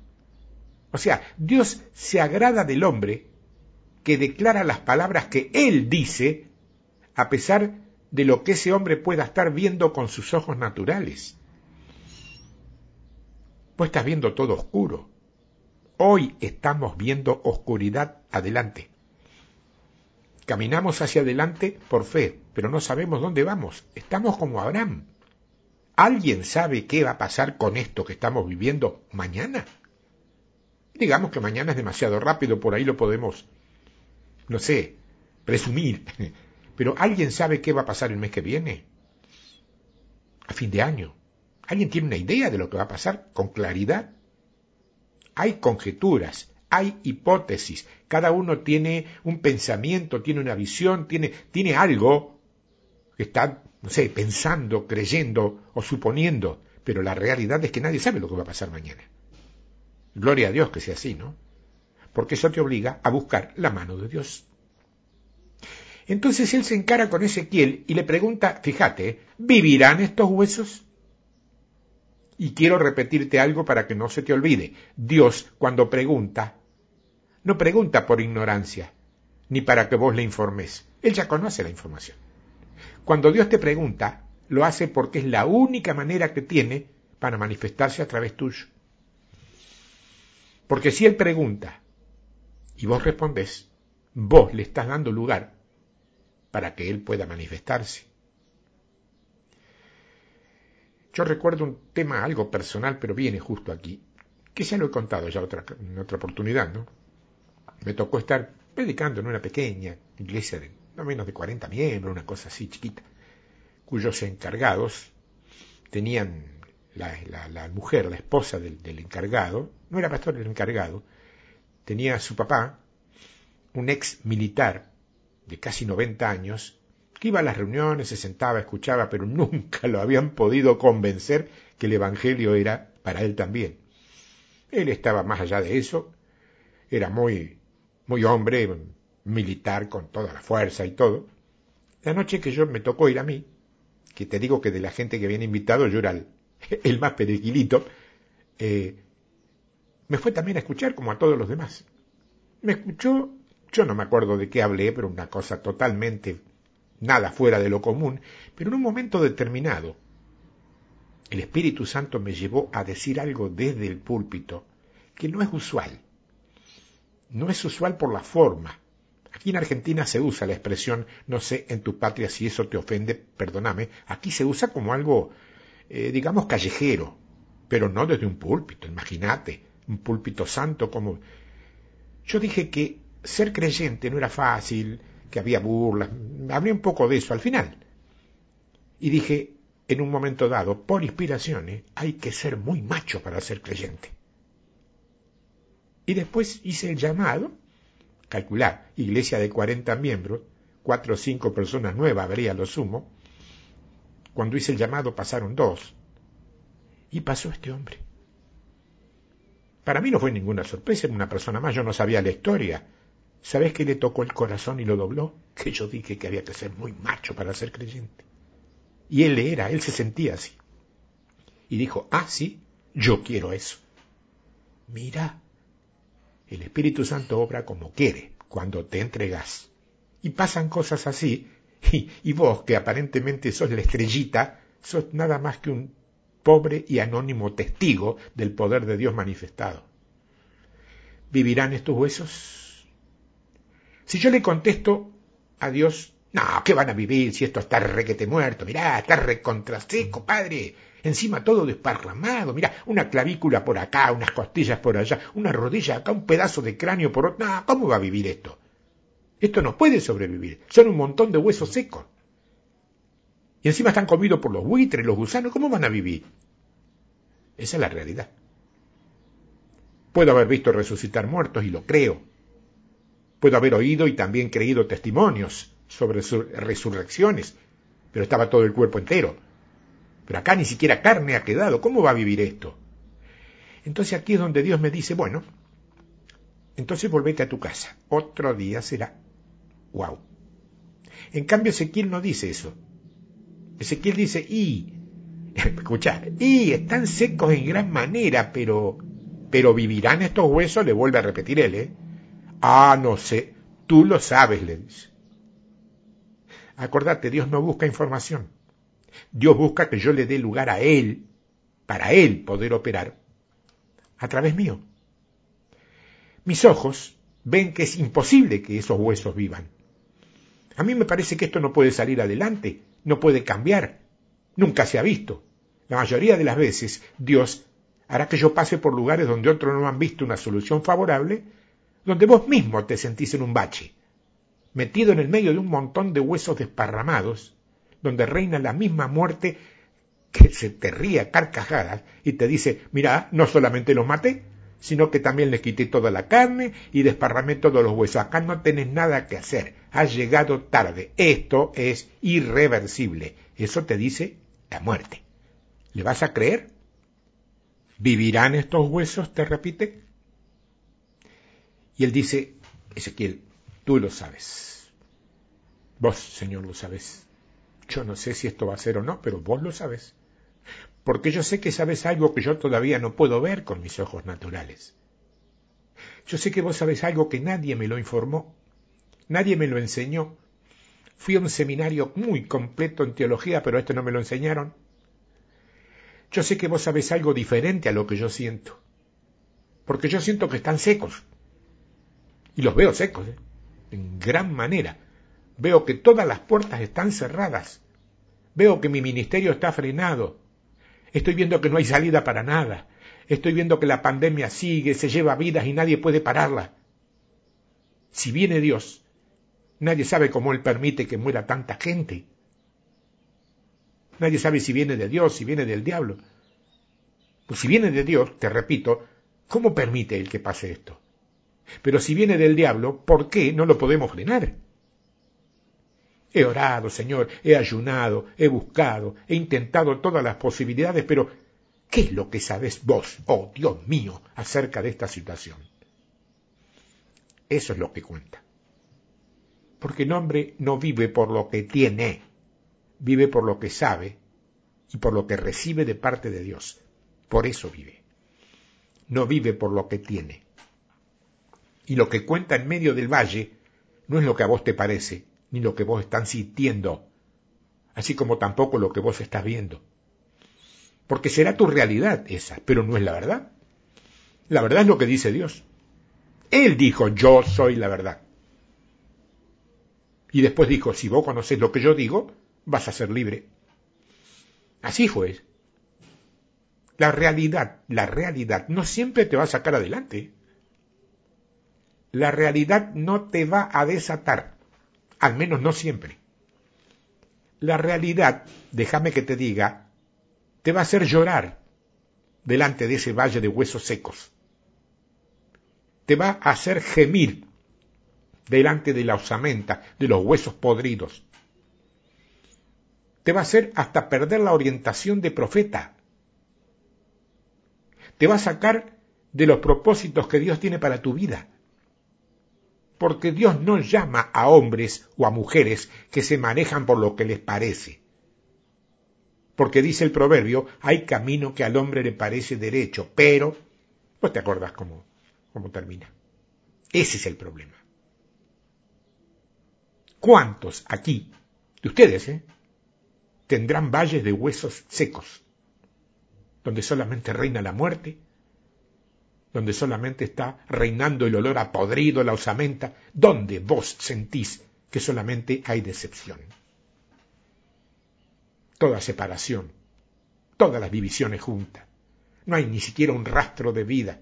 O sea, Dios se agrada del hombre que declara las palabras que Él dice a pesar de lo que ese hombre pueda estar viendo con sus ojos naturales. Pues estás viendo todo oscuro. Hoy estamos viendo oscuridad adelante. Caminamos hacia adelante por fe, pero no sabemos dónde vamos. Estamos como Abraham. ¿Alguien sabe qué va a pasar con esto que estamos viviendo mañana? Digamos que mañana es demasiado rápido, por ahí lo podemos, no sé, presumir. Pero ¿alguien sabe qué va a pasar el mes que viene? A fin de año. ¿Alguien tiene una idea de lo que va a pasar con claridad? Hay conjeturas, hay hipótesis, cada uno tiene un pensamiento, tiene una visión, tiene, tiene algo que está, no sé, pensando, creyendo o suponiendo, pero la realidad es que nadie sabe lo que va a pasar mañana. Gloria a Dios que sea así, ¿no? Porque eso te obliga a buscar la mano de Dios. Entonces él se encara con Ezequiel y le pregunta, fíjate, ¿vivirán estos huesos? Y quiero repetirte algo para que no se te olvide. Dios, cuando pregunta, no pregunta por ignorancia, ni para que vos le informes. Él ya conoce la información. Cuando Dios te pregunta, lo hace porque es la única manera que tiene para manifestarse a través tuyo. Porque si Él pregunta y vos respondés, vos le estás dando lugar para que Él pueda manifestarse. Yo recuerdo un tema algo personal, pero viene justo aquí, que ya lo he contado ya otra, en otra oportunidad, ¿no? me tocó estar predicando en una pequeña iglesia de no menos de 40 miembros, una cosa así chiquita, cuyos encargados tenían la, mujer, la esposa del, del, encargado, no era pastor, el encargado, tenía a su papá, un ex militar de casi 90 años, iba a las reuniones, se sentaba, escuchaba, pero nunca lo habían podido convencer que el Evangelio era para él también. Él estaba más allá de eso, era muy, muy hombre, militar con toda la fuerza y todo. La noche que yo me tocó ir a mí, que te digo que de la gente que habían invitado yo era el, más perequilito, eh, me fue también a escuchar como a todos los demás. Me escuchó, yo no me acuerdo de qué hablé, pero una cosa totalmente nada fuera de lo común, pero en un momento determinado el Espíritu Santo me llevó a decir algo desde el púlpito que no es usual. No es usual por la forma. Aquí en Argentina se usa la expresión, no sé en tu patria si eso te ofende, perdóname, aquí se usa como algo, eh, digamos, callejero, pero no desde un púlpito, imagínate, un púlpito santo como... Yo dije que ser creyente no era fácil, que había burlas, hablé un poco de eso al final. Y dije, en un momento dado, por inspiraciones, hay que ser muy macho para ser creyente. Y después hice el llamado, calcular, iglesia de 40 miembros, cuatro o cinco personas nuevas habría lo sumo. Cuando hice el llamado pasaron dos. Y pasó este hombre. Para mí no fue ninguna sorpresa, era una persona más, yo no sabía la historia. ¿Sabes qué le tocó el corazón y lo dobló? Que yo dije que había que ser muy macho para ser creyente. Y él era, él se sentía así. Y dijo, ah, sí, yo quiero eso. Mira, el Espíritu Santo obra como quiere, cuando te entregas. Y pasan cosas así, y, y vos, que aparentemente sos la estrellita, sos nada más que un pobre y anónimo testigo del poder de Dios manifestado. ¿Vivirán estos huesos? Si yo le contesto a Dios, no, ¿qué van a vivir si esto está requete muerto? Mirá, está recontraseco, padre. Encima todo desparramado. Mirá, una clavícula por acá, unas costillas por allá, una rodilla acá, un pedazo de cráneo por otro. No, ¿cómo va a vivir esto? Esto no puede sobrevivir. Son un montón de huesos secos. Y encima están comidos por los buitres, los gusanos. ¿Cómo van a vivir? Esa es la realidad. Puedo haber visto resucitar muertos y lo creo. Puedo haber oído y también creído testimonios sobre resurrecciones, pero estaba todo el cuerpo entero. Pero acá ni siquiera carne ha quedado. ¿Cómo va a vivir esto? Entonces aquí es donde Dios me dice, bueno, entonces volvete a tu casa. Otro día será. Wow. En cambio Ezequiel no dice eso. Ezequiel dice, y, escucha, y están secos en gran manera, pero, pero vivirán estos huesos, le vuelve a repetir él, ¿eh? Ah, no sé, tú lo sabes, le dice. Acordate, Dios no busca información. Dios busca que yo le dé lugar a Él, para Él poder operar, a través mío. Mis ojos ven que es imposible que esos huesos vivan. A mí me parece que esto no puede salir adelante, no puede cambiar, nunca se ha visto. La mayoría de las veces Dios hará que yo pase por lugares donde otros no han visto una solución favorable, donde vos mismo te sentís en un bache metido en el medio de un montón de huesos desparramados, donde reina la misma muerte que se te ríe carcajadas y te dice, mira, no solamente los maté, sino que también les quité toda la carne y desparramé todos los huesos. Acá no tenés nada que hacer, has llegado tarde. Esto es irreversible. Eso te dice la muerte. ¿Le vas a creer? ¿Vivirán estos huesos? te repite. Y él dice, Ezequiel, Tú lo sabes. Vos, Señor, lo sabes. Yo no sé si esto va a ser o no, pero vos lo sabes. Porque yo sé que sabes algo que yo todavía no puedo ver con mis ojos naturales. Yo sé que vos sabes algo que nadie me lo informó, nadie me lo enseñó. Fui a un seminario muy completo en teología, pero esto no me lo enseñaron. Yo sé que vos sabes algo diferente a lo que yo siento. Porque yo siento que están secos. Y los veo secos. ¿eh? en gran manera. Veo que todas las puertas están cerradas. Veo que mi ministerio está frenado. Estoy viendo que no hay salida para nada. Estoy viendo que la pandemia sigue, se lleva vidas y nadie puede pararla. Si viene Dios, nadie sabe cómo Él permite que muera tanta gente. Nadie sabe si viene de Dios, si viene del diablo. Pues si viene de Dios, te repito, ¿cómo permite Él que pase esto? Pero si viene del diablo, ¿por qué no lo podemos frenar? He orado, Señor, he ayunado, he buscado, he intentado todas las posibilidades, pero ¿qué es lo que sabes vos, oh Dios mío, acerca de esta situación? Eso es lo que cuenta. Porque el hombre no vive por lo que tiene, vive por lo que sabe y por lo que recibe de parte de Dios. Por eso vive. No vive por lo que tiene. Y lo que cuenta en medio del valle no es lo que a vos te parece, ni lo que vos estás sintiendo, así como tampoco lo que vos estás viendo. Porque será tu realidad esa, pero no es la verdad. La verdad es lo que dice Dios. Él dijo, yo soy la verdad. Y después dijo, si vos conocés lo que yo digo, vas a ser libre. Así fue. La realidad, la realidad no siempre te va a sacar adelante. La realidad no te va a desatar, al menos no siempre. La realidad, déjame que te diga, te va a hacer llorar delante de ese valle de huesos secos. Te va a hacer gemir delante de la osamenta, de los huesos podridos. Te va a hacer hasta perder la orientación de profeta. Te va a sacar de los propósitos que Dios tiene para tu vida porque Dios no llama a hombres o a mujeres que se manejan por lo que les parece. Porque dice el proverbio, hay camino que al hombre le parece derecho, pero no te acuerdas cómo, cómo termina. Ese es el problema. ¿Cuántos aquí, de ustedes, eh, tendrán valles de huesos secos, donde solamente reina la muerte, donde solamente está reinando el olor a podrido, la osamenta, donde vos sentís que solamente hay decepción. Toda separación, todas las divisiones juntas. No hay ni siquiera un rastro de vida.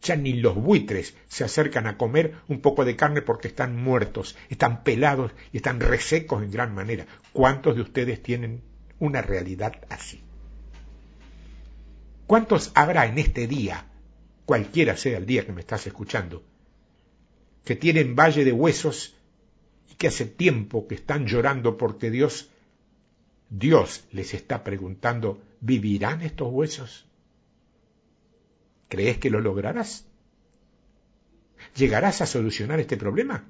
Ya ni los buitres se acercan a comer un poco de carne porque están muertos, están pelados y están resecos en gran manera. ¿Cuántos de ustedes tienen una realidad así? ¿Cuántos habrá en este día cualquiera sea el día que me estás escuchando, que tienen valle de huesos y que hace tiempo que están llorando porque Dios, Dios les está preguntando, ¿vivirán estos huesos? ¿Crees que lo lograrás? ¿Llegarás a solucionar este problema?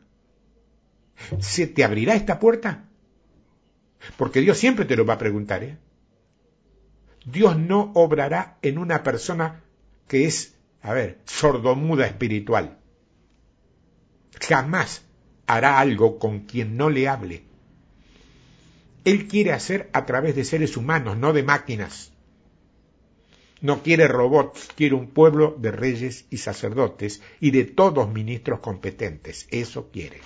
¿Se te abrirá esta puerta? Porque Dios siempre te lo va a preguntar. ¿eh? Dios no obrará en una persona que es a ver, sordomuda espiritual. Jamás hará algo con quien no le hable. Él quiere hacer a través de seres humanos, no de máquinas. No quiere robots, quiere un pueblo de reyes y sacerdotes y de todos ministros competentes. Eso quiere.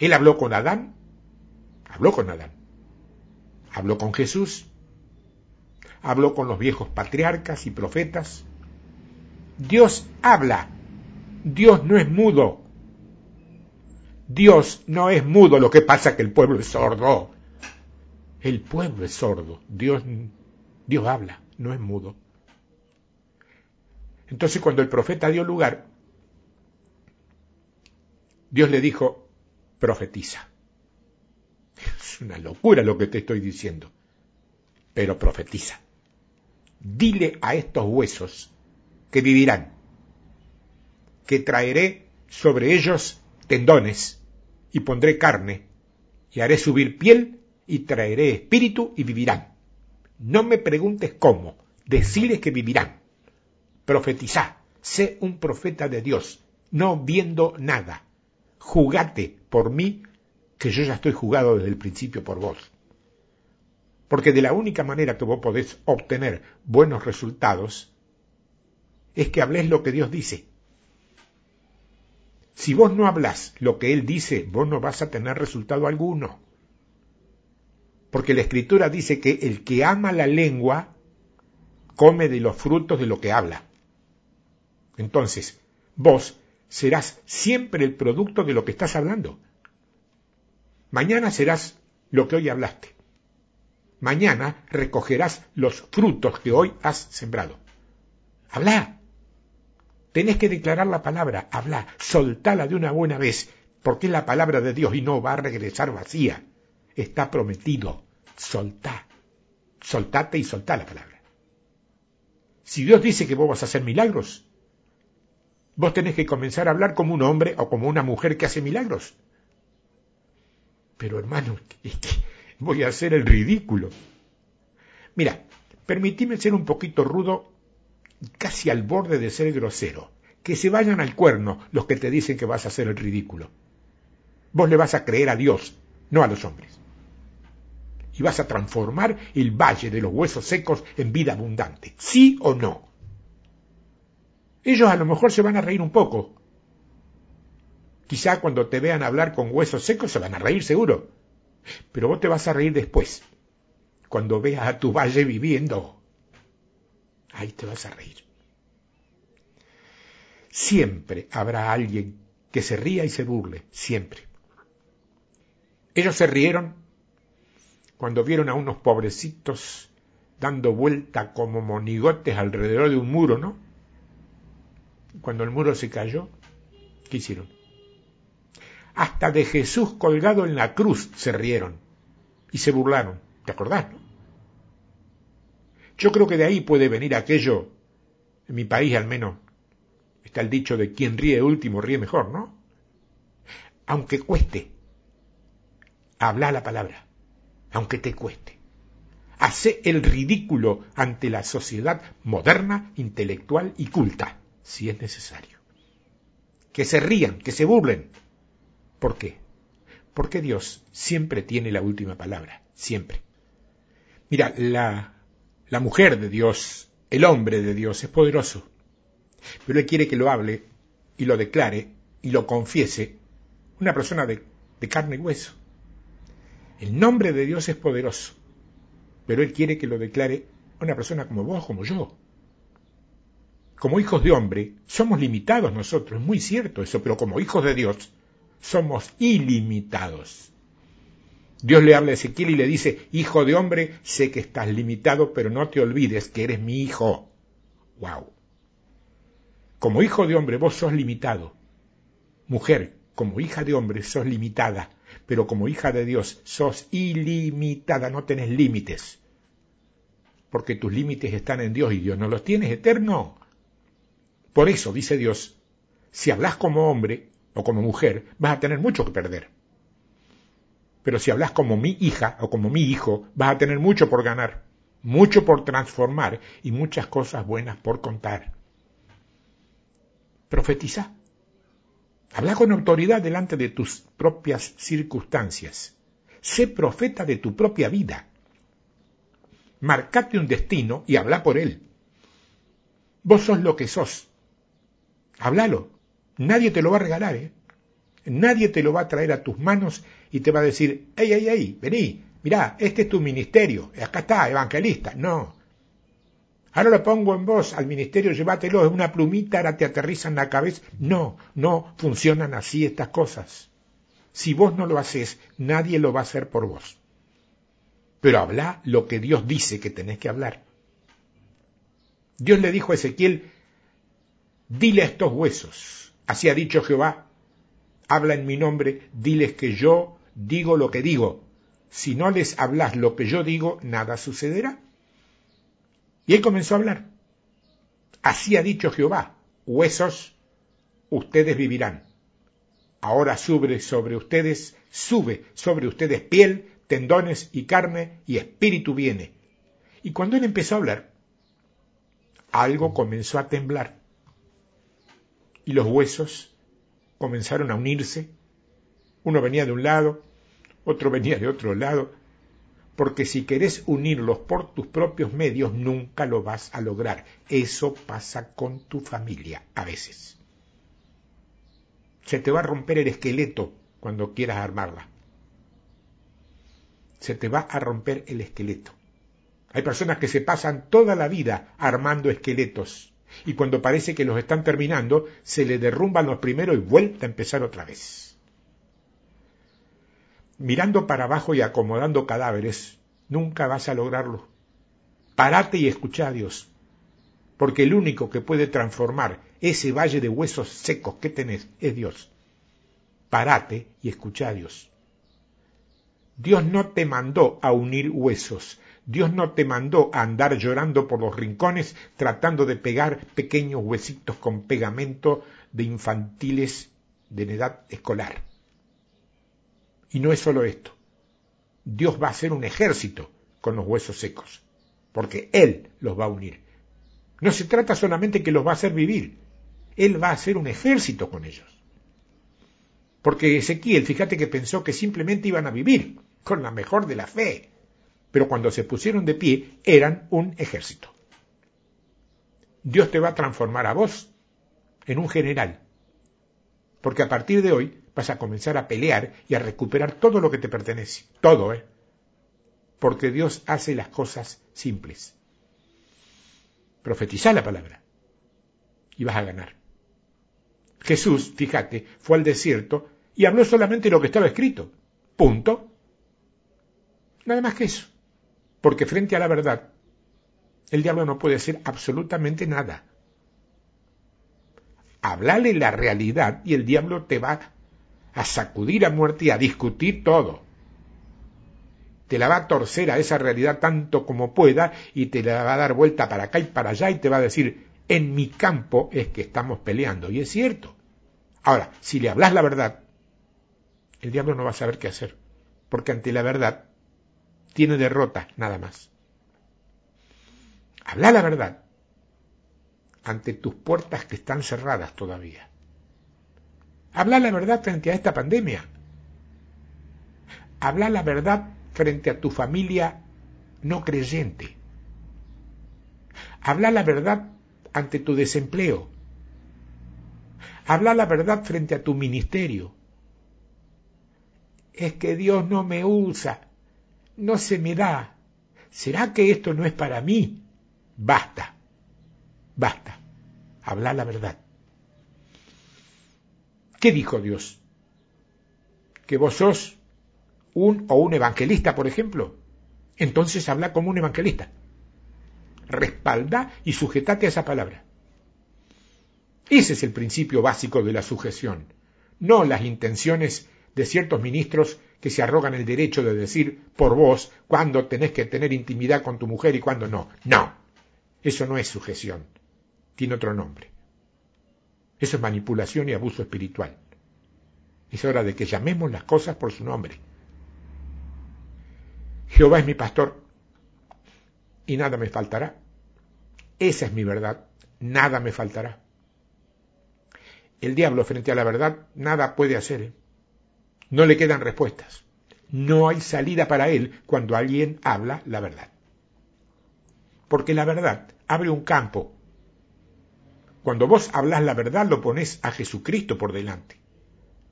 Él habló con Adán, habló con Adán, habló con Jesús, habló con los viejos patriarcas y profetas. Dios habla. Dios no es mudo. Dios no es mudo, lo que pasa es que el pueblo es sordo. El pueblo es sordo. Dios, Dios habla, no es mudo. Entonces cuando el profeta dio lugar, Dios le dijo, profetiza. Es una locura lo que te estoy diciendo, pero profetiza dile a estos huesos que vivirán, que traeré sobre ellos tendones y pondré carne, y haré subir piel y traeré espíritu y vivirán. No me preguntes cómo, deciles que vivirán. Profetizá, sé un profeta de Dios, no viendo nada. Jugate por mí, que yo ya estoy jugado desde el principio por vos. Porque de la única manera que vos podés obtener buenos resultados es que hables lo que Dios dice. Si vos no hablas lo que Él dice, vos no vas a tener resultado alguno. Porque la Escritura dice que el que ama la lengua come de los frutos de lo que habla. Entonces, vos serás siempre el producto de lo que estás hablando. Mañana serás lo que hoy hablaste. Mañana recogerás los frutos que hoy has sembrado. Habla. Tenés que declarar la palabra, habla, soltala de una buena vez, porque es la palabra de Dios y no va a regresar vacía. Está prometido. Soltá. Soltate y soltá la palabra. Si Dios dice que vos vas a hacer milagros, vos tenés que comenzar a hablar como un hombre o como una mujer que hace milagros. Pero hermano, voy a hacer el ridículo. Mira, permitime ser un poquito rudo, casi al borde de ser grosero. Que se vayan al cuerno los que te dicen que vas a hacer el ridículo. Vos le vas a creer a Dios, no a los hombres. Y vas a transformar el valle de los huesos secos en vida abundante. ¿Sí o no? Ellos a lo mejor se van a reír un poco, Quizá cuando te vean hablar con huesos secos se van a reír seguro. Pero vos te vas a reír después. Cuando veas a tu valle viviendo. Ahí te vas a reír. Siempre habrá alguien que se ría y se burle. Siempre. Ellos se rieron cuando vieron a unos pobrecitos dando vuelta como monigotes alrededor de un muro, ¿no? Cuando el muro se cayó, ¿qué hicieron? Hasta de Jesús colgado en la cruz se rieron y se burlaron. ¿Te acordás? Yo creo que de ahí puede venir aquello, en mi país al menos, está el dicho de quien ríe último ríe mejor, ¿no? Aunque cueste, habla la palabra, aunque te cueste. Hace el ridículo ante la sociedad moderna, intelectual y culta, si es necesario. Que se rían, que se burlen, ¿Por qué? Porque Dios siempre tiene la última palabra, siempre. Mira, la, la mujer de Dios, el hombre de Dios es poderoso, pero Él quiere que lo hable y lo declare y lo confiese una persona de, de carne y hueso. El nombre de Dios es poderoso, pero Él quiere que lo declare una persona como vos, como yo. Como hijos de hombre, somos limitados nosotros, es muy cierto eso, pero como hijos de Dios, somos ilimitados. Dios le habla a Ezequiel y le dice, hijo de hombre, sé que estás limitado, pero no te olvides que eres mi hijo. Wow. Como hijo de hombre vos sos limitado. Mujer, como hija de hombre sos limitada, pero como hija de Dios sos ilimitada, no tenés límites. Porque tus límites están en Dios y Dios no los tienes eterno. Por eso, dice Dios, si hablas como hombre, o como mujer, vas a tener mucho que perder. Pero si hablas como mi hija o como mi hijo, vas a tener mucho por ganar, mucho por transformar y muchas cosas buenas por contar. Profetiza. Habla con autoridad delante de tus propias circunstancias. Sé profeta de tu propia vida. Marcate un destino y habla por él. Vos sos lo que sos. Háblalo. Nadie te lo va a regalar, ¿eh? Nadie te lo va a traer a tus manos y te va a decir, ey, ey, ey, vení, mirá, este es tu ministerio, acá está, evangelista. No. Ahora lo pongo en vos al ministerio, llévatelo, es una plumita, ahora te aterriza en la cabeza. No, no funcionan así estas cosas. Si vos no lo haces, nadie lo va a hacer por vos. Pero habla lo que Dios dice que tenés que hablar. Dios le dijo a Ezequiel, dile a estos huesos, Así ha dicho Jehová, habla en mi nombre, diles que yo digo lo que digo. Si no les hablas lo que yo digo, nada sucederá. Y él comenzó a hablar. Así ha dicho Jehová, huesos, ustedes vivirán. Ahora sube sobre ustedes, sube sobre ustedes piel, tendones y carne, y espíritu viene. Y cuando él empezó a hablar, algo comenzó a temblar y los huesos comenzaron a unirse. Uno venía de un lado, otro venía de otro lado, porque si querés unirlos por tus propios medios nunca lo vas a lograr. Eso pasa con tu familia a veces. Se te va a romper el esqueleto cuando quieras armarla. Se te va a romper el esqueleto. Hay personas que se pasan toda la vida armando esqueletos y cuando parece que los están terminando, se le derrumban los primeros y vuelta a empezar otra vez. Mirando para abajo y acomodando cadáveres, nunca vas a lograrlo. Parate y escucha a Dios, porque el único que puede transformar ese valle de huesos secos que tenés es Dios. Parate y escucha a Dios. Dios no te mandó a unir huesos, Dios no te mandó a andar llorando por los rincones tratando de pegar pequeños huesitos con pegamento de infantiles de edad escolar. Y no es solo esto. Dios va a hacer un ejército con los huesos secos, porque Él los va a unir. No se trata solamente que los va a hacer vivir, Él va a hacer un ejército con ellos. Porque Ezequiel, fíjate que pensó que simplemente iban a vivir con la mejor de la fe, pero cuando se pusieron de pie eran un ejército. Dios te va a transformar a vos en un general, porque a partir de hoy vas a comenzar a pelear y a recuperar todo lo que te pertenece, todo, ¿eh? Porque Dios hace las cosas simples. Profetiza la palabra y vas a ganar. Jesús, fíjate, fue al desierto y habló solamente lo que estaba escrito. Punto. Nada más que eso. Porque frente a la verdad, el diablo no puede decir absolutamente nada. Hablale la realidad y el diablo te va a sacudir a muerte y a discutir todo. Te la va a torcer a esa realidad tanto como pueda y te la va a dar vuelta para acá y para allá y te va a decir, en mi campo es que estamos peleando. Y es cierto. Ahora, si le hablas la verdad, el diablo no va a saber qué hacer. Porque ante la verdad tiene derrota, nada más. Habla la verdad ante tus puertas que están cerradas todavía. Habla la verdad frente a esta pandemia. Habla la verdad frente a tu familia no creyente. Habla la verdad ante tu desempleo. Habla la verdad frente a tu ministerio. Es que Dios no me usa no se me da. ¿Será que esto no es para mí? Basta, basta, habla la verdad. ¿Qué dijo Dios? ¿Que vos sos un o un evangelista, por ejemplo? Entonces habla como un evangelista. Respalda y sujetate a esa palabra. Ese es el principio básico de la sujeción, no las intenciones de ciertos ministros que se arrogan el derecho de decir por vos cuándo tenés que tener intimidad con tu mujer y cuándo no. No, eso no es sujeción, tiene otro nombre. Eso es manipulación y abuso espiritual. Es hora de que llamemos las cosas por su nombre. Jehová es mi pastor y nada me faltará. Esa es mi verdad, nada me faltará. El diablo frente a la verdad nada puede hacer. ¿eh? No le quedan respuestas. No hay salida para él cuando alguien habla la verdad. Porque la verdad abre un campo. Cuando vos hablas la verdad lo pones a Jesucristo por delante.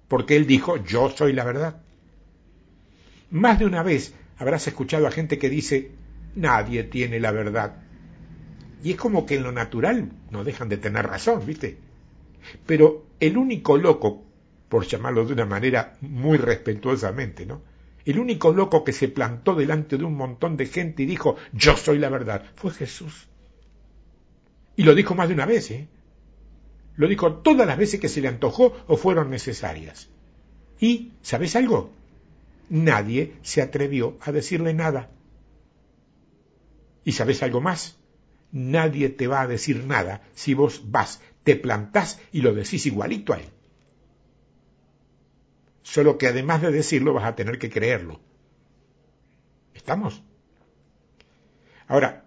Porque él dijo, yo soy la verdad. Más de una vez habrás escuchado a gente que dice, nadie tiene la verdad. Y es como que en lo natural no dejan de tener razón, ¿viste? Pero el único loco por llamarlo de una manera muy respetuosamente, ¿no? El único loco que se plantó delante de un montón de gente y dijo, yo soy la verdad, fue Jesús. Y lo dijo más de una vez, ¿eh? Lo dijo todas las veces que se le antojó o fueron necesarias. Y, ¿sabes algo? Nadie se atrevió a decirle nada. ¿Y sabes algo más? Nadie te va a decir nada si vos vas, te plantás y lo decís igualito a él solo que además de decirlo vas a tener que creerlo. ¿Estamos? Ahora,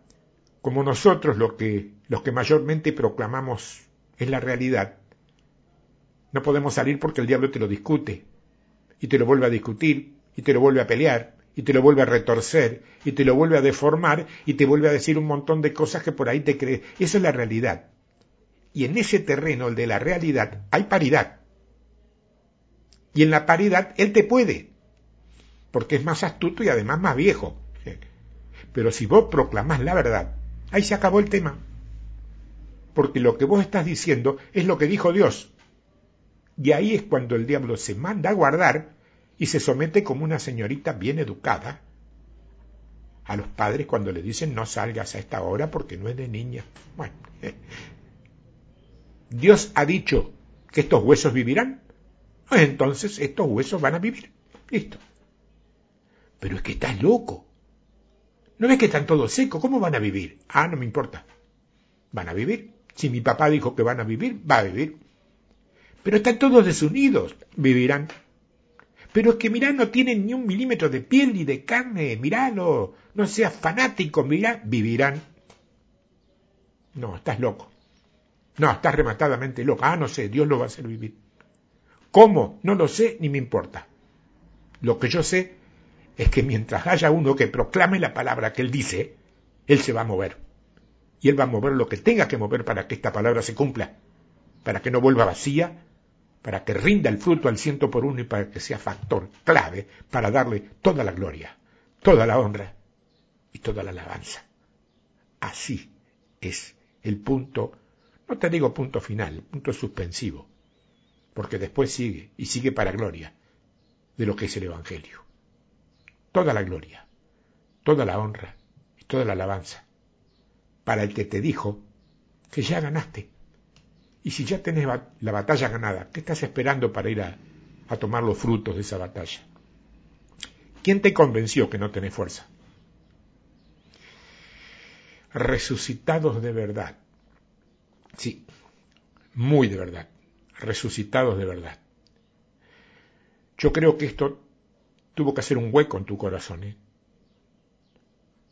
como nosotros lo que, los que mayormente proclamamos es la realidad, no podemos salir porque el diablo te lo discute, y te lo vuelve a discutir, y te lo vuelve a pelear, y te lo vuelve a retorcer, y te lo vuelve a deformar, y te vuelve a decir un montón de cosas que por ahí te crees. Eso es la realidad. Y en ese terreno, el de la realidad, hay paridad. Y en la paridad él te puede, porque es más astuto y además más viejo. Pero si vos proclamás la verdad, ahí se acabó el tema. Porque lo que vos estás diciendo es lo que dijo Dios. Y ahí es cuando el diablo se manda a guardar y se somete como una señorita bien educada a los padres cuando le dicen no salgas a esta hora porque no es de niña. Bueno. Dios ha dicho que estos huesos vivirán, pues entonces estos huesos van a vivir. Listo. Pero es que estás loco. ¿No ves que están todos secos? ¿Cómo van a vivir? Ah, no me importa. Van a vivir. Si mi papá dijo que van a vivir, va a vivir. Pero están todos desunidos. Vivirán. Pero es que mirá, no tienen ni un milímetro de piel ni de carne. Miralo. No seas fanático. Mirá, vivirán. No, estás loco. No, estás rematadamente loco. Ah, no sé, Dios lo va a hacer vivir. ¿Cómo? No lo sé ni me importa. Lo que yo sé es que mientras haya uno que proclame la palabra que él dice, él se va a mover. Y él va a mover lo que tenga que mover para que esta palabra se cumpla, para que no vuelva vacía, para que rinda el fruto al ciento por uno y para que sea factor clave para darle toda la gloria, toda la honra y toda la alabanza. Así es el punto, no te digo punto final, punto suspensivo, porque después sigue y sigue para gloria de lo que es el Evangelio. Toda la gloria, toda la honra y toda la alabanza para el que te dijo que ya ganaste. Y si ya tenés la batalla ganada, ¿qué estás esperando para ir a, a tomar los frutos de esa batalla? ¿Quién te convenció que no tenés fuerza? Resucitados de verdad. Sí, muy de verdad. Resucitados de verdad. Yo creo que esto tuvo que hacer un hueco en tu corazón. ¿eh?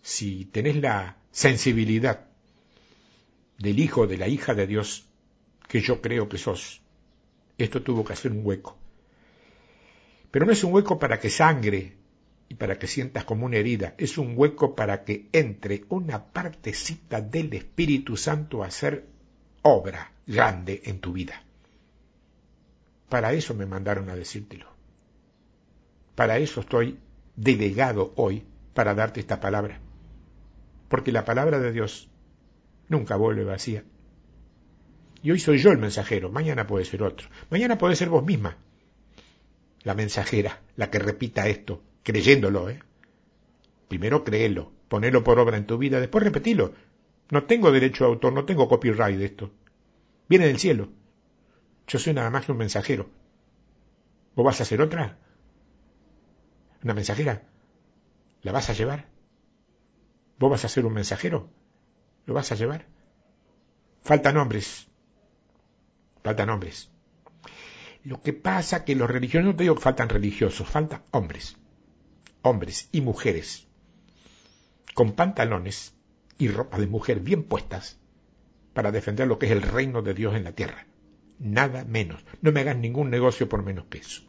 Si tenés la sensibilidad del hijo, de la hija de Dios, que yo creo que sos, esto tuvo que hacer un hueco. Pero no es un hueco para que sangre y para que sientas como una herida, es un hueco para que entre una partecita del Espíritu Santo a hacer obra grande en tu vida. Para eso me mandaron a decírtelo. Para eso estoy delegado hoy para darte esta palabra. Porque la palabra de Dios nunca vuelve vacía. Y hoy soy yo el mensajero, mañana puede ser otro. Mañana puede ser vos misma, la mensajera, la que repita esto, creyéndolo, ¿eh? Primero créelo, ponelo por obra en tu vida, después repetilo. No tengo derecho a autor, no tengo copyright de esto. Viene del cielo. Yo soy nada más que un mensajero. ¿Vos vas a ser otra? una mensajera. ¿La vas a llevar? ¿Vos vas a ser un mensajero? ¿Lo vas a llevar? Faltan hombres. Faltan hombres. Lo que pasa que los religiosos, no te digo que faltan religiosos, faltan hombres. Hombres y mujeres. Con pantalones y ropa de mujer bien puestas para defender lo que es el reino de Dios en la tierra. Nada menos. No me hagas ningún negocio por menos que eso.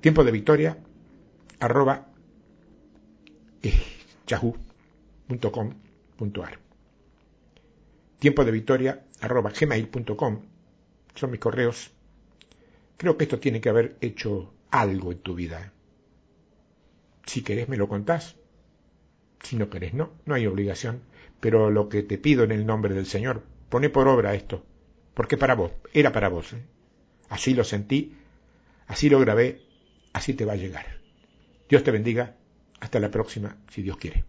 Tiempo de victoria arroba eh, yahoo.com.ar Tiempo de victoria arroba gmail.com son mis correos. Creo que esto tiene que haber hecho algo en tu vida. Si querés me lo contás. Si no querés, no, no hay obligación. Pero lo que te pido en el nombre del Señor, pone por obra esto. Porque para vos, era para vos. ¿eh? Así lo sentí, así lo grabé así te va a llegar. Dios te bendiga. Hasta la próxima, si Dios quiere.